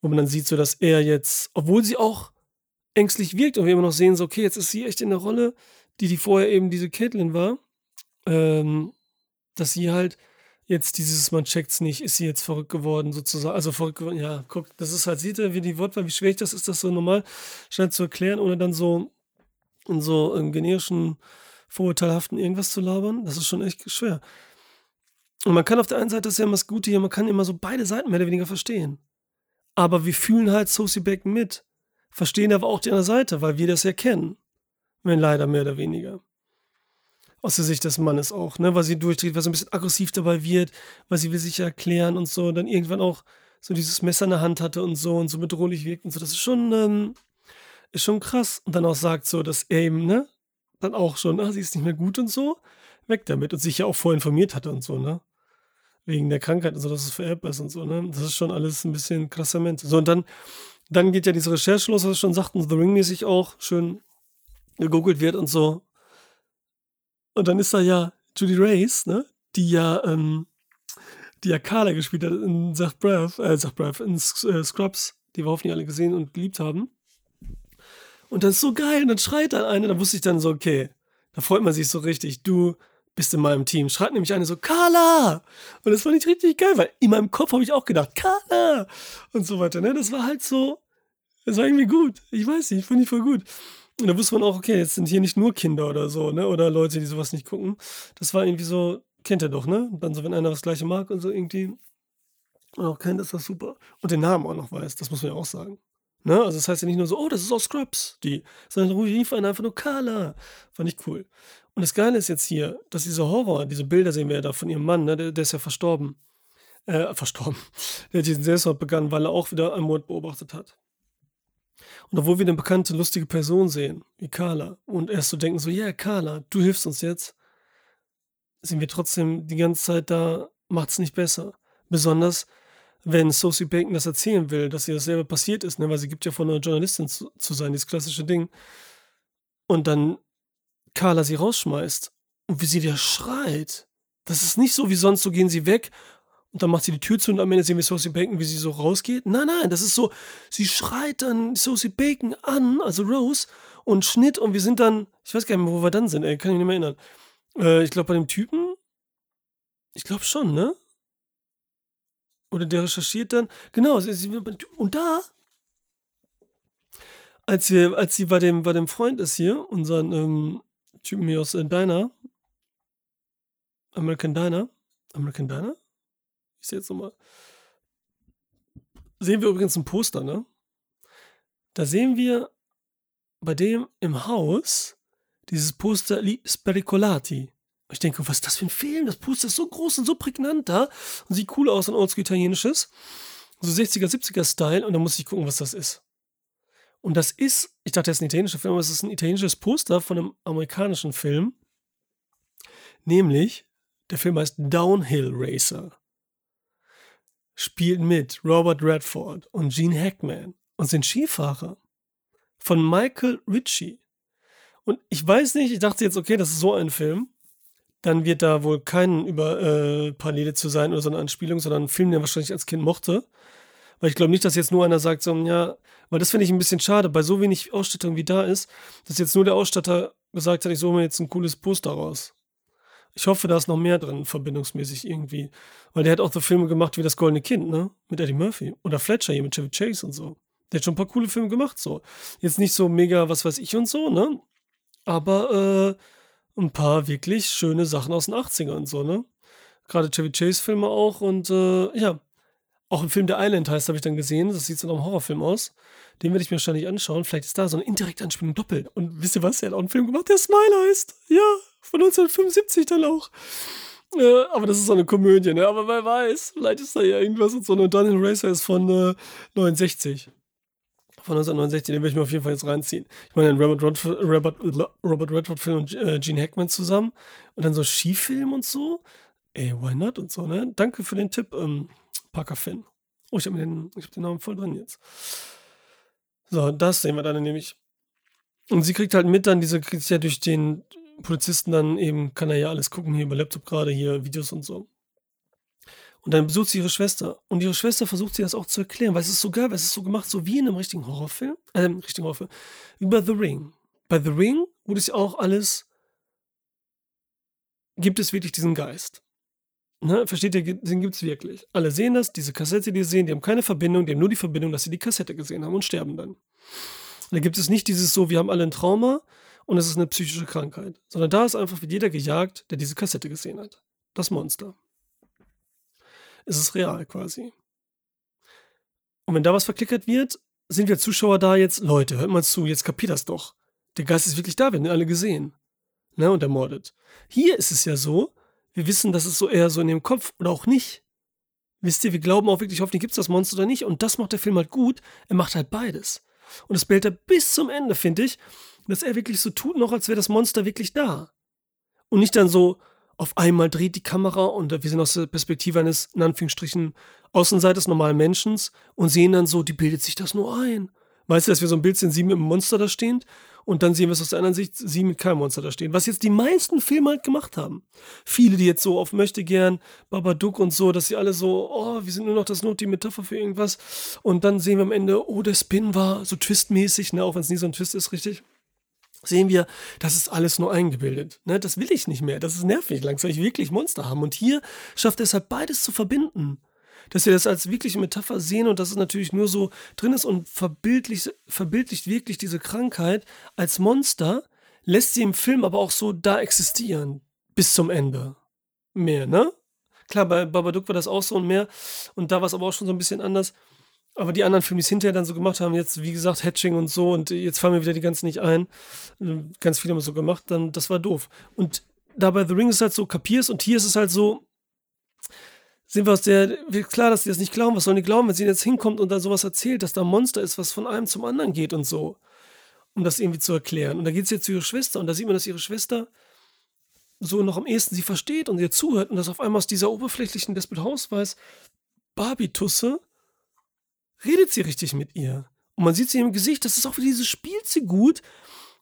Wo man dann sieht, so dass er jetzt, obwohl sie auch ängstlich wirkt und wir immer noch sehen, so, okay, jetzt ist sie echt in der Rolle, die die vorher eben diese Caitlin war, ähm, dass sie halt jetzt dieses, man checkt's nicht, ist sie jetzt verrückt geworden, sozusagen. Also verrückt geworden, ja, guck, das ist halt, seht ihr, wie die Wortwahl, wie schwierig das ist, das so normal schnell zu erklären, ohne dann so in so im generischen, vorurteilhaften irgendwas zu labern. Das ist schon echt schwer. Und man kann auf der einen Seite, das ist ja immer das Gute hier, man kann immer so beide Seiten mehr oder weniger verstehen. Aber wir fühlen halt Sosie Bacon mit, verstehen aber auch die andere Seite, weil wir das ja kennen. Wenn leider mehr oder weniger aus der Sicht des Mannes auch, ne, weil sie durchdreht, weil sie ein bisschen aggressiv dabei wird, weil sie will sich erklären und so, dann irgendwann auch so dieses Messer in der Hand hatte und so und so bedrohlich wirkt und so. Das ist schon, ähm, ist schon krass. Und dann auch sagt so, dass er eben, ne, dann auch schon, ah, sie ist nicht mehr gut und so, weg damit und sich ja auch vorher informiert hatte und so, ne. Wegen der Krankheit und so, dass es vererbbar ist und so, ne. Das ist schon alles ein bisschen krassament. So, und dann, dann geht ja diese Recherche los, was wir schon sagten, The Ring-mäßig auch schön gegoogelt wird und so. Und dann ist da ja Judy Race, ne? Die ja, ähm, die ja Carla gespielt hat in Zach Braff, äh, Zach Braff, in äh, Scrubs, die wir hoffentlich alle gesehen und geliebt haben. Und das ist so geil. Und dann schreit dann eine, da wusste ich dann so, okay, da freut man sich so richtig. Du bist in meinem Team. Schreit nämlich eine so, Carla! Und das fand ich richtig geil, weil in meinem Kopf habe ich auch gedacht, Carla! Und so weiter, ne? Das war halt so, das war irgendwie gut. Ich weiß nicht, fand ich voll gut. Und da wusste man auch, okay, jetzt sind hier nicht nur Kinder oder so, ne? Oder Leute, die sowas nicht gucken. Das war irgendwie so, kennt ihr doch, ne? Dann so, wenn einer das gleiche mag und so irgendwie und auch kennt, ist das super. Und den Namen auch noch weiß, das muss man ja auch sagen. Ne? Also das heißt ja nicht nur so, oh, das ist auch Scrubs, die, sondern rief einen einfach nur Carla. Fand ich cool. Und das Geile ist jetzt hier, dass dieser Horror, diese Bilder sehen wir ja da von ihrem Mann, ne? der, der ist ja verstorben. Äh, verstorben. Der hat diesen Selbstmord begangen, weil er auch wieder einen Mord beobachtet hat. Und obwohl wir eine bekannte, lustige Person sehen, wie Carla, und erst so denken so, ja, yeah, Carla, du hilfst uns jetzt, sind wir trotzdem die ganze Zeit da, macht's nicht besser. Besonders, wenn Sophie Bacon das erzählen will, dass ihr das selber passiert ist, ne, weil sie gibt ja von einer Journalistin zu, zu sein, dieses klassische Ding. Und dann Carla sie rausschmeißt und wie sie da schreit. Das ist nicht so wie sonst, so gehen sie weg und dann macht sie die Tür zu und am Ende sehen wir Sosie Bacon, wie sie so rausgeht. Nein, nein, das ist so, sie schreit dann Sosie Bacon an, also Rose, und Schnitt und wir sind dann, ich weiß gar nicht mehr, wo wir dann sind, ey, kann ich nicht mehr erinnern. Äh, ich glaube bei dem Typen, ich glaube schon, ne? Oder der recherchiert dann, genau, und da, als, wir, als sie bei dem, bei dem Freund ist hier, unseren ähm, Typen hier aus äh, Diner, American Diner, American Diner? Ich sehe jetzt nochmal. Sehen wir übrigens ein Poster, ne? Da sehen wir bei dem im Haus dieses Poster Li Spericolati. Ich denke, was ist das für ein Film? Das Poster ist so groß und so prägnant da und sieht cool aus, ein oldschool-italienisches. So 60er, 70er Style und da muss ich gucken, was das ist. Und das ist, ich dachte, das ist ein italienischer Film, aber es ist ein italienisches Poster von einem amerikanischen Film. Nämlich, der Film heißt Downhill Racer spielt mit Robert Redford und Gene Hackman und sind Skifahrer von Michael Ritchie. Und ich weiß nicht, ich dachte jetzt, okay, das ist so ein Film. Dann wird da wohl kein über äh, Parallele zu sein oder so eine Anspielung, sondern ein Film, den er wahrscheinlich als Kind mochte. Weil ich glaube nicht, dass jetzt nur einer sagt, so, ja, weil das finde ich ein bisschen schade, bei so wenig Ausstattung wie da ist, dass jetzt nur der Ausstatter gesagt hat, ich suche mir jetzt ein cooles Poster raus. Ich hoffe, da ist noch mehr drin, verbindungsmäßig irgendwie. Weil der hat auch so Filme gemacht wie Das Goldene Kind, ne? Mit Eddie Murphy. Oder Fletcher hier mit Chevy Chase und so. Der hat schon ein paar coole Filme gemacht, so. Jetzt nicht so mega, was weiß ich und so, ne? Aber äh, ein paar wirklich schöne Sachen aus den 80ern und so, ne? Gerade Chevy Chase-Filme auch und äh, ja. Auch ein Film, der Island heißt, habe ich dann gesehen. Das sieht so nach einem Horrorfilm aus. Den werde ich mir wahrscheinlich anschauen. Vielleicht ist da so eine indirekte Anspielung doppelt. Und wisst ihr was? Er hat auch einen Film gemacht, der Smile heißt. Ja, von 1975 dann auch. Äh, aber das ist so eine Komödie, ne? Aber wer weiß, vielleicht ist da ja irgendwas und so. Und Daniel Racer ist von äh, 69. Von 1969, den werde ich mir auf jeden Fall jetzt reinziehen. Ich meine, den Robert, Redford, Robert, Robert Redford-Film und äh, Gene Hackman zusammen. Und dann so Skifilm und so. Ey, why not und so, ne? Danke für den Tipp, ähm, Parker Finn. Oh, ich habe den, hab den Namen voll drin jetzt. So, das sehen wir dann nämlich. Und sie kriegt halt mit dann diese, kriegt ja durch den Polizisten dann eben, kann er ja alles gucken, hier über Laptop gerade, hier Videos und so. Und dann besucht sie ihre Schwester. Und ihre Schwester versucht sie das auch zu erklären, weil es ist so geil, weil es ist so gemacht, so wie in einem richtigen Horrorfilm. Äh, richtigen Horrorfilm. Wie bei The Ring. Bei The Ring wurde es ja auch alles, gibt es wirklich diesen Geist. Ne, versteht ihr, den gibt es wirklich. Alle sehen das, diese Kassette, die sie sehen, die haben keine Verbindung, die haben nur die Verbindung, dass sie die Kassette gesehen haben und sterben dann. Da gibt es nicht dieses so, wir haben alle ein Trauma und es ist eine psychische Krankheit, sondern da ist einfach wie jeder gejagt, der diese Kassette gesehen hat. Das Monster. Es ist real quasi. Und wenn da was verklickert wird, sind wir Zuschauer da jetzt, Leute, hört mal zu, jetzt kapiert das doch. Der Geist ist wirklich da, wir haben ihn alle gesehen. Ne, und ermordet. Hier ist es ja so, wir wissen, das ist so eher so in dem Kopf oder auch nicht. Wisst ihr, wir glauben auch wirklich, hoffentlich gibt es das Monster oder nicht. Und das macht der Film halt gut. Er macht halt beides. Und das behält er bis zum Ende, finde ich, dass er wirklich so tut, noch als wäre das Monster wirklich da. Und nicht dann so, auf einmal dreht die Kamera und wir sind aus der Perspektive eines, in Anführungsstrichen, Außenseiters normalen Menschen und sehen dann so, die bildet sich das nur ein. Weißt du, dass wir so ein Bild sehen, sie mit einem Monster da stehend und dann sehen wir es aus der anderen Sicht, sie mit keinem Monster da stehen. Was jetzt die meisten Filme halt gemacht haben. Viele, die jetzt so auf möchte gern, Babadook und so, dass sie alle so, oh, wir sind nur noch das Not, die Metapher für irgendwas. Und dann sehen wir am Ende, oh, der Spin war so twistmäßig, ne, auch wenn es nie so ein Twist ist, richtig sehen wir, das ist alles nur eingebildet. Ne, das will ich nicht mehr. Das ist nervig. Langsam ich wirklich Monster haben. Und hier schafft er es halt beides zu verbinden dass wir das als wirkliche Metapher sehen und dass es natürlich nur so drin ist und verbildlicht, verbildlicht wirklich diese Krankheit als Monster, lässt sie im Film aber auch so da existieren. Bis zum Ende. Mehr, ne? Klar, bei Babadook war das auch so und mehr. Und da war es aber auch schon so ein bisschen anders. Aber die anderen Filme, die es hinterher dann so gemacht haben, jetzt wie gesagt Hatching und so, und jetzt fallen mir wieder die ganzen nicht ein. Ganz viele haben es so gemacht, dann das war doof. Und da bei The Ring ist es halt so, kapierst und hier ist es halt so, sind wir aus der, klar, dass die das nicht glauben. Was sollen die glauben, wenn sie jetzt hinkommt und dann sowas erzählt, dass da ein Monster ist, was von einem zum anderen geht und so. Um das irgendwie zu erklären. Und da geht sie jetzt zu ihrer Schwester und da sieht man, dass ihre Schwester so noch am ehesten sie versteht und ihr zuhört und dass auf einmal aus dieser oberflächlichen Despot Hausweis Barbie-Tusse redet sie richtig mit ihr. Und man sieht sie im Gesicht, das ist auch wie dieses spielt sie gut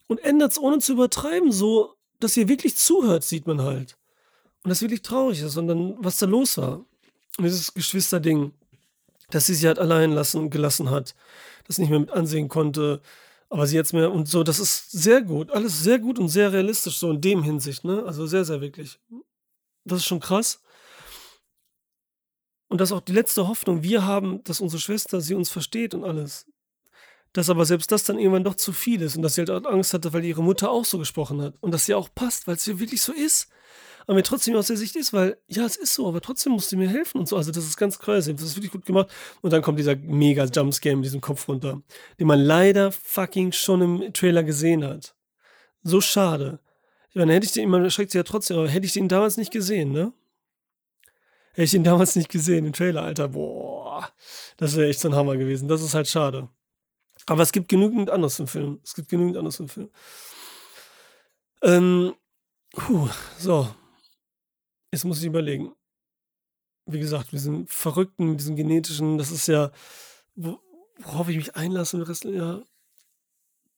und ändert es ohne zu übertreiben, so dass ihr wirklich zuhört, sieht man halt. Und das wirklich traurig ist, sondern was da los war dieses Geschwisterding, dass sie sie halt allein lassen, gelassen hat, das nicht mehr mit ansehen konnte, aber sie jetzt mehr und so, das ist sehr gut, alles sehr gut und sehr realistisch, so in dem Hinsicht, ne? Also sehr, sehr wirklich. Das ist schon krass. Und das ist auch die letzte Hoffnung. Wir haben, dass unsere Schwester sie uns versteht und alles. Dass aber selbst das dann irgendwann doch zu viel ist und dass sie halt Angst hatte, weil ihre Mutter auch so gesprochen hat. Und dass sie auch passt, weil es ja wirklich so ist aber mir trotzdem aus der Sicht ist, weil, ja, es ist so, aber trotzdem musst du mir helfen und so. Also, das ist ganz crazy. Das ist wirklich gut gemacht. Und dann kommt dieser mega Jumpscare mit diesem Kopf runter, den man leider fucking schon im Trailer gesehen hat. So schade. Ich meine, hätte ich den, man erschreckt sich ja trotzdem, aber hätte ich den damals nicht gesehen, ne? Hätte ich den damals nicht gesehen, im Trailer, Alter, boah, das wäre echt so ein Hammer gewesen. Das ist halt schade. Aber es gibt genügend anderes im Film. Es gibt genügend anderes im Film. Ähm, puh, so, Jetzt muss ich überlegen. Wie gesagt, wir sind Verrückten mit diesem genetischen, das ist ja, worauf ich mich einlasse, ja,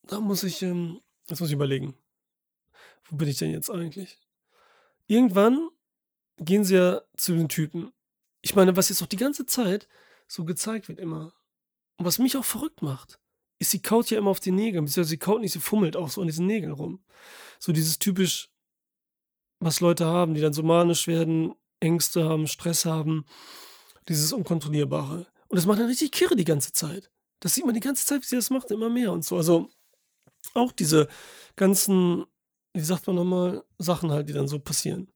da muss ich, ähm, jetzt muss ich überlegen. Wo bin ich denn jetzt eigentlich? Irgendwann gehen sie ja zu den Typen. Ich meine, was jetzt auch die ganze Zeit so gezeigt wird immer. Und was mich auch verrückt macht, ist, sie kaut ja immer auf den Nägeln, beziehungsweise sie kaut nicht, sie fummelt auch so an diesen Nägeln rum. So dieses typisch was Leute haben, die dann so manisch werden, Ängste haben, Stress haben, dieses Unkontrollierbare. Und das macht dann richtig kirre die ganze Zeit. Das sieht man die ganze Zeit, wie sie das macht, immer mehr und so. Also auch diese ganzen, wie sagt man nochmal, Sachen halt, die dann so passieren.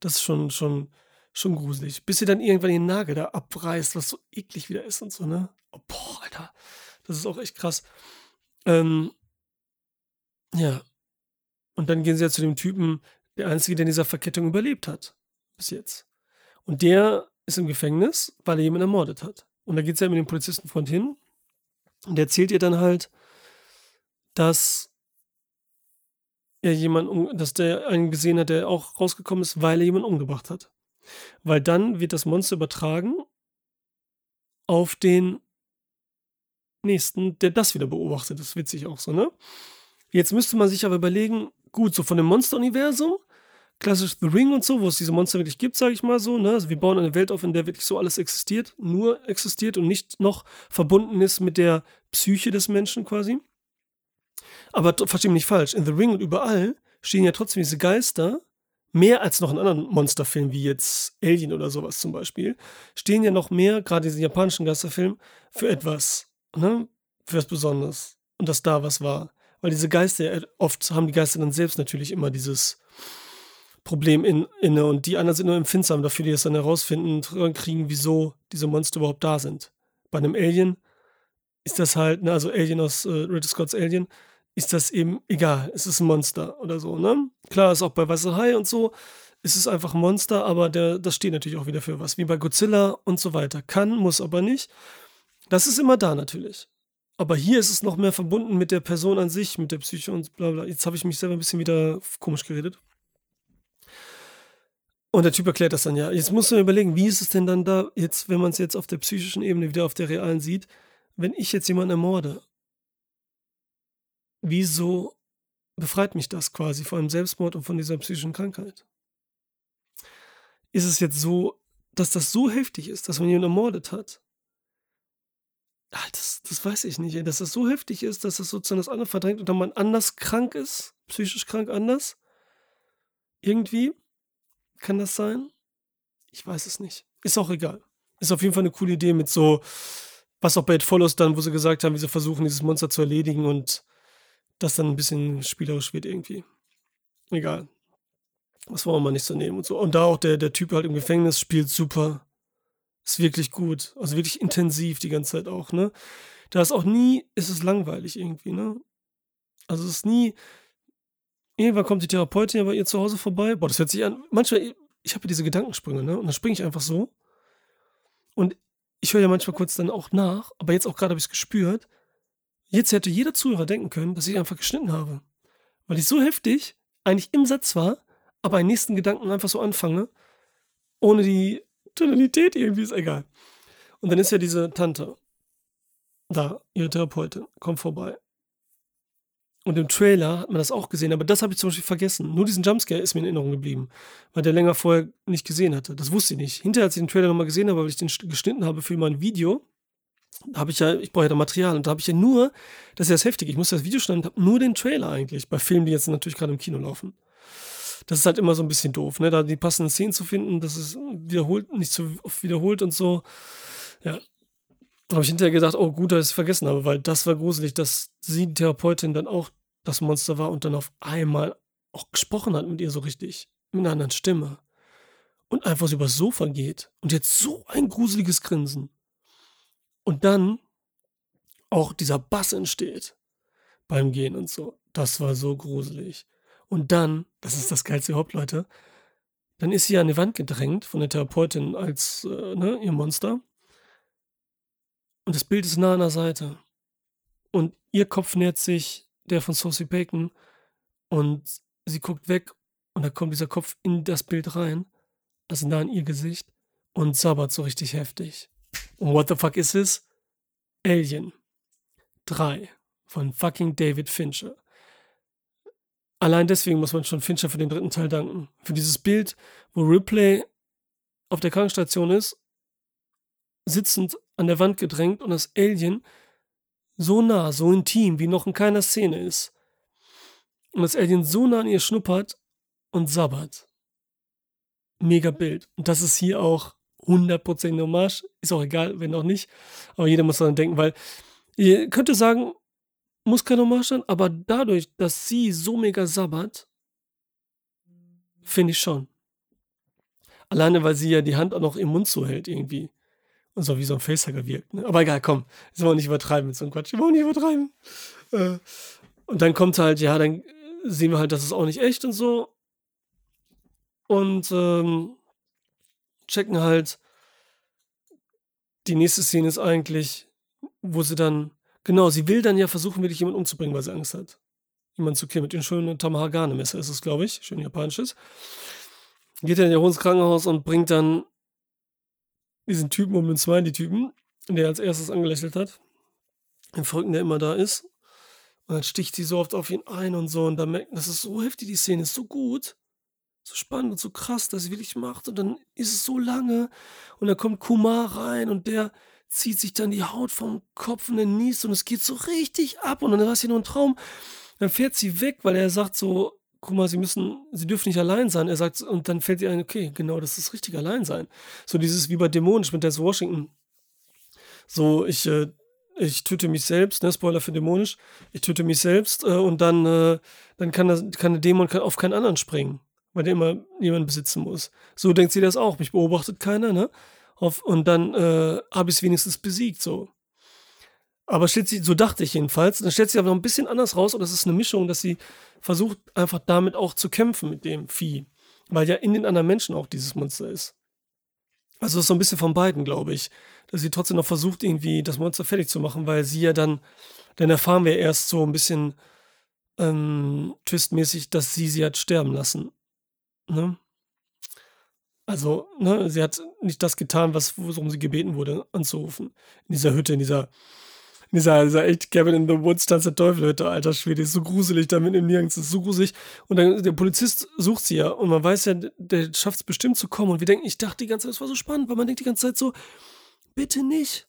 Das ist schon, schon, schon gruselig. Bis sie dann irgendwann den Nagel da abreißt, was so eklig wieder ist und so, ne? Oh, boah, Alter. Das ist auch echt krass. Ähm, ja. Und dann gehen sie ja zu dem Typen, der Einzige, der in dieser Verkettung überlebt hat. Bis jetzt. Und der ist im Gefängnis, weil er jemanden ermordet hat. Und da geht es ja mit dem Polizistenfreund hin. Und der erzählt ihr dann halt, dass er jemanden, dass der einen gesehen hat, der auch rausgekommen ist, weil er jemanden umgebracht hat. Weil dann wird das Monster übertragen auf den nächsten, der das wieder beobachtet. Das ist witzig auch so, ne? Jetzt müsste man sich aber überlegen, gut, so von dem Monster-Universum klassisch The Ring und so, wo es diese Monster wirklich gibt, sage ich mal so. Ne? Also wir bauen eine Welt auf, in der wirklich so alles existiert, nur existiert und nicht noch verbunden ist mit der Psyche des Menschen quasi. Aber verstehe mich nicht falsch, in The Ring und überall stehen ja trotzdem diese Geister, mehr als noch in anderen Monsterfilmen wie jetzt Alien oder sowas zum Beispiel, stehen ja noch mehr, gerade diese japanischen Geisterfilme, für etwas, ne? Für was Besonderes. Und dass da was war. Weil diese Geister, oft haben die Geister dann selbst natürlich immer dieses Problem in, inne und die anderen sind nur empfindsam dafür, die das dann herausfinden und kriegen, wieso diese Monster überhaupt da sind. Bei einem Alien ist das halt, ne, also Alien aus äh, Ridley Scott's Alien, ist das eben egal. Es ist ein Monster oder so, ne? Klar, ist auch bei Weißer Hai und so, ist es einfach ein Monster, aber der, das steht natürlich auch wieder für was, wie bei Godzilla und so weiter. Kann, muss aber nicht. Das ist immer da natürlich. Aber hier ist es noch mehr verbunden mit der Person an sich, mit der Psyche und bla bla. Jetzt habe ich mich selber ein bisschen wieder komisch geredet. Und der Typ erklärt das dann ja. Jetzt muss man überlegen, wie ist es denn dann da, jetzt, wenn man es jetzt auf der psychischen Ebene wieder auf der realen sieht, wenn ich jetzt jemanden ermorde, wieso befreit mich das quasi von einem Selbstmord und von dieser psychischen Krankheit? Ist es jetzt so, dass das so heftig ist, dass man jemanden ermordet hat? Ach, das, das weiß ich nicht, dass das so heftig ist, dass das sozusagen das andere verdrängt und dann man anders krank ist, psychisch krank anders. Irgendwie kann das sein? Ich weiß es nicht. Ist auch egal. Ist auf jeden Fall eine coole Idee mit so, was auch bei It Follows dann, wo sie gesagt haben, wie sie versuchen, dieses Monster zu erledigen und das dann ein bisschen spielerisch wird irgendwie. Egal. Das wollen wir mal nicht so nehmen und so. Und da auch der, der Typ halt im Gefängnis spielt super. Ist wirklich gut. Also wirklich intensiv die ganze Zeit auch, ne? Da ist auch nie, ist es langweilig irgendwie, ne? Also es ist nie, irgendwann kommt die Therapeutin ja bei ihr zu Hause vorbei. Boah, das hört sich an. Manchmal, ich habe ja diese Gedankensprünge, ne? Und dann springe ich einfach so. Und ich höre ja manchmal kurz dann auch nach, aber jetzt auch gerade habe ich es gespürt. Jetzt hätte jeder Zuhörer denken können, dass ich einfach geschnitten habe. Weil ich so heftig eigentlich im Satz war, aber einen nächsten Gedanken einfach so anfange, ohne die Tonalität irgendwie, ist egal. Und dann ist ja diese Tante da, ihre Therapeutin, kommt vorbei. Und im Trailer hat man das auch gesehen, aber das habe ich zum Beispiel vergessen. Nur diesen Jumpscare ist mir in Erinnerung geblieben, weil der länger vorher nicht gesehen hatte. Das wusste ich nicht. Hinterher, als ich den Trailer nochmal gesehen habe, weil ich den geschnitten habe für mein Video, habe ich ja, ich brauche ja da Material und da habe ich ja nur, das ist ja das Heftige, ich muss das Video schneiden, habe nur den Trailer eigentlich, bei Filmen, die jetzt natürlich gerade im Kino laufen. Das ist halt immer so ein bisschen doof, ne? Da die passenden Szenen zu finden, das ist wiederholt, nicht so oft wiederholt und so. Ja. Da habe ich hinterher gedacht, oh gut, dass ich es vergessen habe, weil das war gruselig, dass sie, die Therapeutin, dann auch das Monster war und dann auf einmal auch gesprochen hat mit ihr so richtig, mit einer anderen Stimme. Und einfach so übers Sofa geht und jetzt so ein gruseliges Grinsen. Und dann auch dieser Bass entsteht beim Gehen und so. Das war so gruselig. Und dann, das ist das geilste überhaupt, Leute, dann ist sie an die Wand gedrängt von der Therapeutin als äh, ne, ihr Monster. Und das Bild ist nah an der Seite. Und ihr Kopf nähert sich der von Sophie Bacon und sie guckt weg und da kommt dieser Kopf in das Bild rein, also nah an ihr Gesicht und sabbert so richtig heftig. Und what the fuck ist es? Alien 3 von fucking David Fincher. Allein deswegen muss man schon Fincher für den dritten Teil danken. Für dieses Bild, wo Ripley auf der Krankenstation ist, sitzend an der Wand gedrängt und das Alien so nah, so intim, wie noch in keiner Szene ist. Und das Alien so nah an ihr schnuppert und sabbert. Mega Bild. Und das ist hier auch 100% Hommage. Ist auch egal, wenn auch nicht. Aber jeder muss daran denken, weil ihr könnt sagen, muss kein Hommage sein, aber dadurch, dass sie so mega sabbert, finde ich schon. Alleine, weil sie ja die Hand auch noch im Mund zuhält irgendwie. Und so wie so ein Facehugger wirkt. Ne? Aber egal, komm. Das wollen wir nicht übertreiben mit so einem Quatsch. Wir wollen nicht übertreiben. Äh, und dann kommt halt, ja, dann sehen wir halt, das ist auch nicht echt und so. Und ähm, checken halt, die nächste Szene ist eigentlich, wo sie dann, genau, sie will dann ja versuchen, wirklich jemanden umzubringen, weil sie Angst hat. Jemanden zu killen mit dem schönen Tamahagane-Messer ist es, glaube ich. Schön japanisches. Geht dann ja ins Krankenhaus und bringt dann diesen Typen um den Smiley-Typen, der als erstes angelächelt hat. Den Verrückten, der immer da ist. Und dann sticht sie so oft auf ihn ein und so. Und dann merkt das ist so heftig, die Szene ist so gut so spannend und so krass, dass sie wirklich macht. Und dann ist es so lange. Und dann kommt Kumar rein und der zieht sich dann die Haut vom Kopf und der niest und es geht so richtig ab. Und dann war es hier nur ein Traum. Dann fährt sie weg, weil er sagt so, guck sie müssen, sie dürfen nicht allein sein. Er sagt, und dann fällt ihr ein, okay, genau, das ist richtig allein sein. So dieses wie bei Dämonisch mit Denzel Washington. So, ich, äh, ich töte mich selbst, ne, Spoiler für Dämonisch, ich töte mich selbst äh, und dann, äh, dann kann, das, kann der Dämon auf keinen anderen springen, weil der immer jemanden besitzen muss. So denkt sie das auch. Mich beobachtet keiner, ne? Und dann äh, habe ich es wenigstens besiegt, so. Aber stellt sie, so dachte ich jedenfalls, dann stellt sie aber noch ein bisschen anders raus und das ist eine Mischung, dass sie versucht einfach damit auch zu kämpfen mit dem Vieh. Weil ja in den anderen Menschen auch dieses Monster ist. Also das ist so ein bisschen von beiden, glaube ich. Dass sie trotzdem noch versucht, irgendwie das Monster fertig zu machen, weil sie ja dann, dann erfahren wir erst so ein bisschen ähm, twistmäßig, dass sie sie hat sterben lassen. Ne? Also, ne, sie hat nicht das getan, was, worum sie gebeten wurde, anzurufen. In dieser Hütte, in dieser dieser, dieser echt Kevin in the Woods tanzt der Teufel, alter Schwede, ist so gruselig da mit im Nirgends, ist so gruselig. Und dann, der Polizist sucht sie ja und man weiß ja, der schafft es bestimmt zu kommen. Und wir denken, ich dachte die ganze Zeit, das war so spannend, weil man denkt die ganze Zeit so, bitte nicht.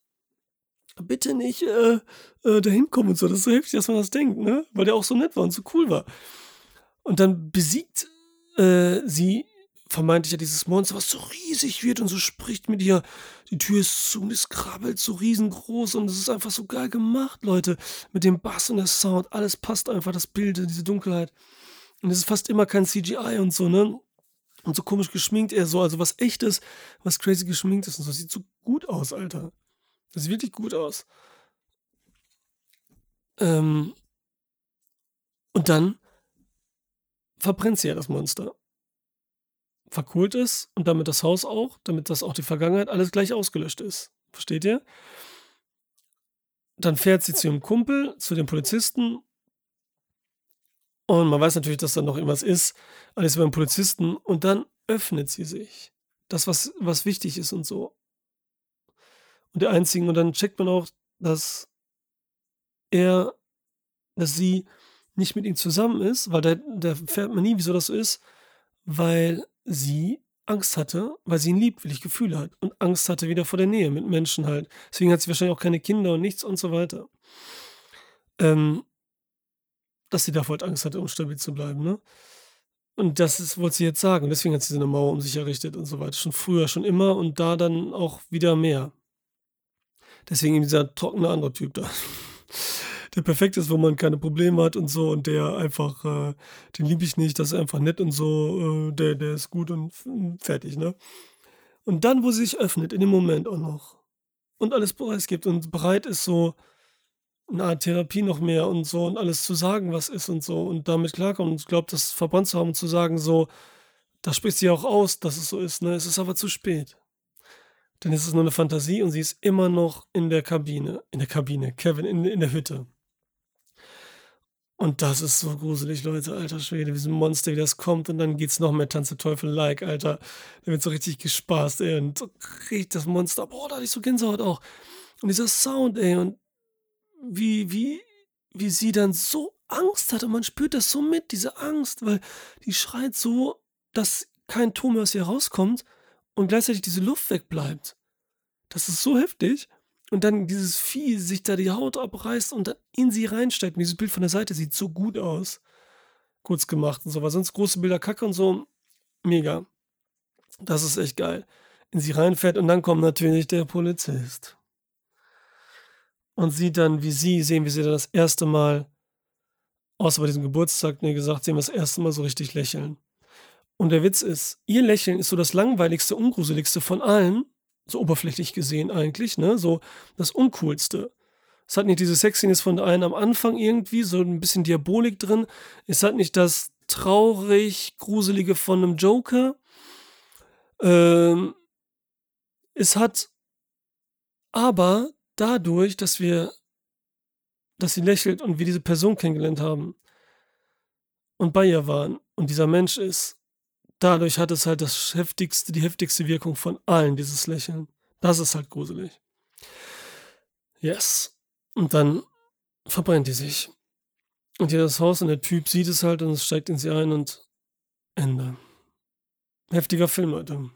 Bitte nicht äh, äh, dahin kommen und so. Das ist so heftig, dass man das denkt, ne? Weil der auch so nett war und so cool war. Und dann besiegt äh, sie vermeintlich ja dieses Monster, was so riesig wird und so spricht mit ihr. Die Tür ist zu und es krabbelt so riesengroß und es ist einfach so geil gemacht, Leute. Mit dem Bass und der Sound, alles passt einfach, das Bild, diese Dunkelheit. Und es ist fast immer kein CGI und so, ne? Und so komisch geschminkt eher so, also was echtes, was crazy geschminkt ist und so. Sieht so gut aus, Alter. Das sieht wirklich gut aus. Ähm, und dann verbrennt sie ja das Monster verkohlt ist und damit das Haus auch, damit das auch die Vergangenheit alles gleich ausgelöscht ist. Versteht ihr? Dann fährt sie zu ihrem Kumpel, zu den Polizisten. Und man weiß natürlich, dass da noch irgendwas ist. Alles beim Polizisten. Und dann öffnet sie sich. Das, was, was wichtig ist und so. Und der einzigen. Und dann checkt man auch, dass er, dass sie nicht mit ihm zusammen ist, weil da, da fährt man nie, wieso das so ist, weil sie Angst hatte, weil sie ihn liebt, will ich Gefühle hat und Angst hatte wieder vor der Nähe mit Menschen halt. Deswegen hat sie wahrscheinlich auch keine Kinder und nichts und so weiter. Ähm, dass sie davor halt Angst hatte, um stabil zu bleiben, ne? Und das ist, wollte sie jetzt sagen. Deswegen hat sie so eine Mauer um sich errichtet und so weiter. Schon früher, schon immer und da dann auch wieder mehr. Deswegen eben dieser trockene andere Typ da *laughs* der perfekt ist, wo man keine Probleme hat und so und der einfach, äh, den liebe ich nicht, das ist einfach nett und so, äh, der, der ist gut und fertig, ne? Und dann, wo sie sich öffnet, in dem Moment auch noch und alles preisgibt und bereit ist, so eine Art Therapie noch mehr und so und alles zu sagen, was ist und so und damit klarkommt und glaubt, das verbrannt zu haben und zu sagen, so, da spricht sie auch aus, dass es so ist, ne? Es ist aber zu spät. Dann ist es nur eine Fantasie und sie ist immer noch in der Kabine, in der Kabine, Kevin, in, in der Hütte. Und das ist so gruselig, Leute, alter Schwede, wie so ein Monster, wie das kommt und dann geht's noch mehr Tanze Teufel-like, alter. Da wird so richtig gespaßt, ey, und so riecht das Monster, boah, da hatte ich so Gänsehaut auch. Und dieser Sound, ey, und wie, wie, wie sie dann so Angst hat und man spürt das so mit, diese Angst, weil die schreit so, dass kein Ton mehr aus ihr rauskommt und gleichzeitig diese Luft wegbleibt. Das ist so heftig und dann dieses Vieh sich da die Haut abreißt und dann in sie reinsteigt. Und dieses Bild von der Seite sieht so gut aus. Kurz gemacht und so, weil sonst große Bilder kacke und so. Mega. Das ist echt geil. In sie reinfährt und dann kommt natürlich der Polizist. Und sieht dann, wie sie, sehen, wie sie dann das erste Mal, außer bei diesem Geburtstag, ne, gesagt, sehen wir das erste Mal so richtig lächeln. Und der Witz ist, ihr Lächeln ist so das langweiligste, ungruseligste von allen, so oberflächlich gesehen eigentlich, ne? So das Uncoolste. Es hat nicht diese Sexiness von einem am Anfang irgendwie, so ein bisschen Diabolik drin. Es hat nicht das traurig, gruselige von einem Joker. Ähm, es hat aber dadurch, dass wir, dass sie lächelt und wir diese Person kennengelernt haben und bei ihr waren und dieser Mensch ist, dadurch hat es halt das heftigste, die heftigste Wirkung von allen, dieses Lächeln. Das ist halt gruselig. Yes. Und dann verbrennt die sich. Und hier das Haus und der Typ sieht es halt und es steigt in sie ein und Ende. Heftiger Film, Leute.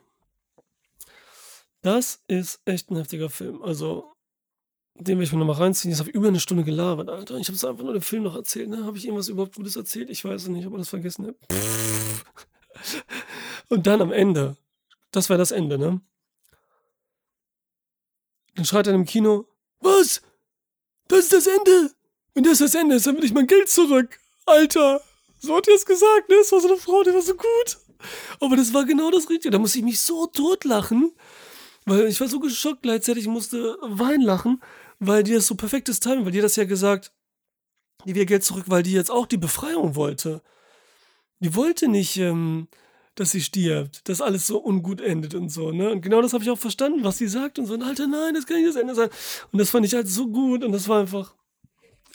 Das ist echt ein heftiger Film. Also, den werde ich mir nochmal reinziehen. Jetzt habe ich über eine Stunde gelabert, Alter. Ich habe es einfach nur dem Film noch erzählt, ne? Habe ich irgendwas überhaupt Gutes erzählt? Ich weiß es nicht, ob ich das vergessen habe. Und dann am Ende, das war das Ende, ne? Dann schreit er im Kino, was? Das ist das Ende? Wenn das das Ende ist, dann will ich mein Geld zurück. Alter, so hat er es gesagt, ne? Das war so eine Frau, die war so gut. Aber das war genau das Richtige. Da musste ich mich so totlachen, weil ich war so geschockt gleichzeitig, ich musste weinen lachen, weil die das so perfektes Timing, weil die das ja gesagt, die will Geld zurück, weil die jetzt auch die Befreiung wollte. Die wollte nicht, ähm, dass sie stirbt, dass alles so ungut endet und so, ne? Und genau das habe ich auch verstanden, was sie sagt und so, und Alter, nein, das kann nicht das Ende sein. Und das fand ich halt so gut und das war einfach,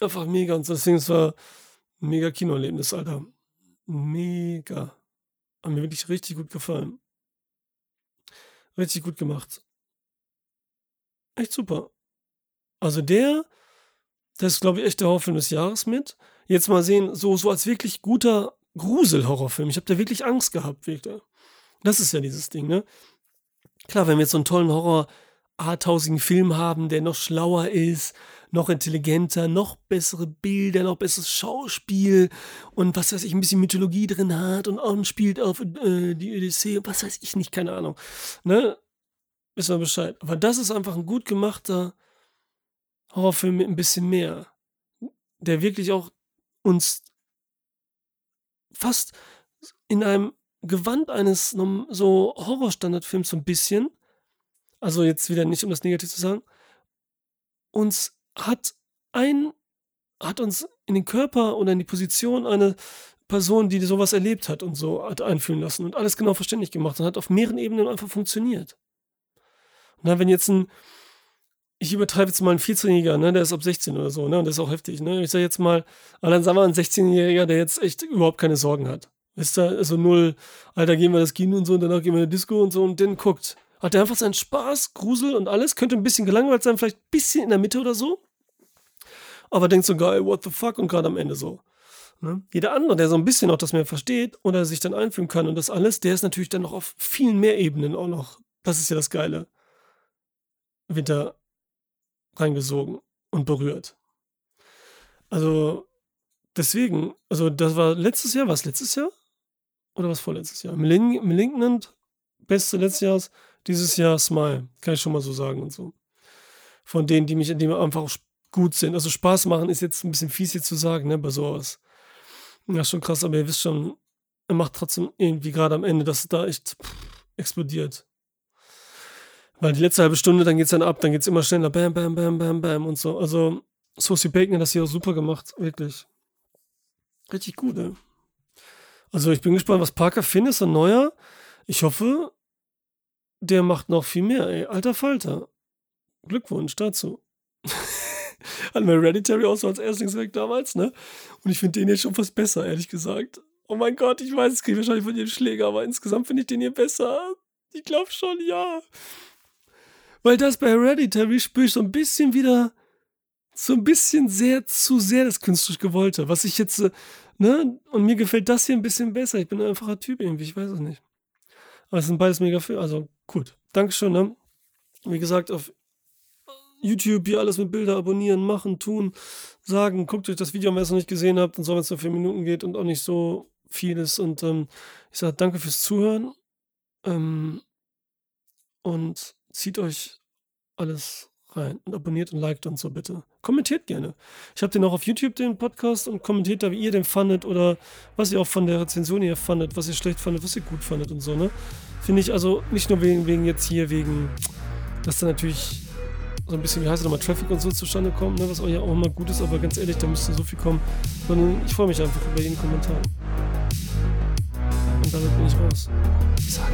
einfach mega und so. Deswegen, es war ein mega Kinoerlebnis, Alter. Mega. Hat mir wirklich richtig gut gefallen. Richtig gut gemacht. Echt super. Also der, das ist, glaube ich, echt der Horrorfilm des Jahres mit. Jetzt mal sehen, so, so als wirklich guter Grusel-Horrorfilm. Ich habe da wirklich Angst gehabt, wirklich. Das ist ja dieses Ding, ne? Klar, wenn wir jetzt so einen tollen Horror-arthausigen Film haben, der noch schlauer ist, noch intelligenter, noch bessere Bilder, noch besseres Schauspiel und was weiß ich, ein bisschen Mythologie drin hat und spielt auf äh, die Odyssee, was weiß ich nicht, keine Ahnung. Ne? Wissen wir Bescheid. Aber das ist einfach ein gut gemachter Horrorfilm mit ein bisschen mehr. Der wirklich auch uns fast in einem Gewand eines so Horrorstandardfilms so ein bisschen, also jetzt wieder nicht um das Negativ zu sagen, uns hat ein, hat uns in den Körper oder in die Position einer Person, die sowas erlebt hat und so hat einfühlen lassen und alles genau verständlich gemacht und hat auf mehreren Ebenen einfach funktioniert. Und dann, wenn jetzt ein, ich übertreibe jetzt mal ein 14-Jähriger, ne, der ist ab 16 oder so, ne, und das ist auch heftig, ne, ich sage jetzt mal, dann sagen wir ein 16-Jähriger, der jetzt echt überhaupt keine Sorgen hat. Wisst ihr, also null, Alter, gehen wir das Kino und so, und danach gehen wir in die Disco und so, und den guckt. Hat der einfach seinen Spaß, Grusel und alles, könnte ein bisschen gelangweilt sein, vielleicht ein bisschen in der Mitte oder so aber denkt so geil, what the fuck und gerade am Ende so. Ne? Jeder andere, der so ein bisschen auch das mehr versteht oder sich dann einfühlen kann und das alles, der ist natürlich dann noch auf vielen mehr Ebenen auch noch. Das ist ja das Geile. Winter reingesogen und berührt. Also, deswegen, also das war letztes Jahr, was letztes Jahr? Oder was vorletztes Jahr? Malignant, beste letztes Jahr, dieses Jahr Smile, kann ich schon mal so sagen und so. Von denen, die mich, die mir einfach gut sind. Also Spaß machen ist jetzt ein bisschen fies hier zu sagen, ne, bei sowas. Ja, schon krass, aber ihr wisst schon, er macht trotzdem irgendwie gerade am Ende, dass es da echt pff, explodiert. Weil die letzte halbe Stunde, dann geht's dann ab, dann geht's immer schneller, bam, bam, bam, bam, bam und so. Also, Sophie Bacon hat das hier auch super gemacht, wirklich. Richtig gut, ey. Also, ich bin gespannt, was Parker Finn ist, ein neuer. Ich hoffe, der macht noch viel mehr, ey. Alter Falter. Glückwunsch dazu. *laughs* Hatten wir Hereditary auch so als Erstlingswerk damals, ne? Und ich finde den jetzt schon fast besser, ehrlich gesagt. Oh mein Gott, ich weiß, es kriege wahrscheinlich von jedem Schläger, aber insgesamt finde ich den hier besser. Ich glaube schon, ja. Weil das bei Hereditary spüre ich so ein bisschen wieder, so ein bisschen sehr, zu sehr das künstlerisch Gewollte. Was ich jetzt, äh, ne? Und mir gefällt das hier ein bisschen besser. Ich bin ein einfacher Typ irgendwie, ich weiß es nicht. Aber es sind beides mega viel. Also gut. Dankeschön, ne? Wie gesagt, auf YouTube hier alles mit Bilder abonnieren, machen, tun, sagen, guckt euch das Video, wenn ihr es noch nicht gesehen habt und so, wenn es nur vier Minuten geht und auch nicht so viel ist. Und ähm, ich sage danke fürs Zuhören ähm, und zieht euch alles rein und abonniert und liked und so bitte. Kommentiert gerne. Ich habe den auch auf YouTube, den Podcast, und kommentiert da, wie ihr den fandet oder was ihr auch von der Rezension hier fandet, was ihr schlecht fandet, was ihr gut fandet und so, ne? Finde ich also nicht nur wegen, wegen jetzt hier, wegen, dass da natürlich so ein bisschen, wie heißt es nochmal, Traffic und so zustande kommt, ne, was auch ja auch immer gut ist, aber ganz ehrlich, da müsste so viel kommen, sondern ich freue mich einfach über jeden Kommentar. Und damit bin ich raus. Ich sage.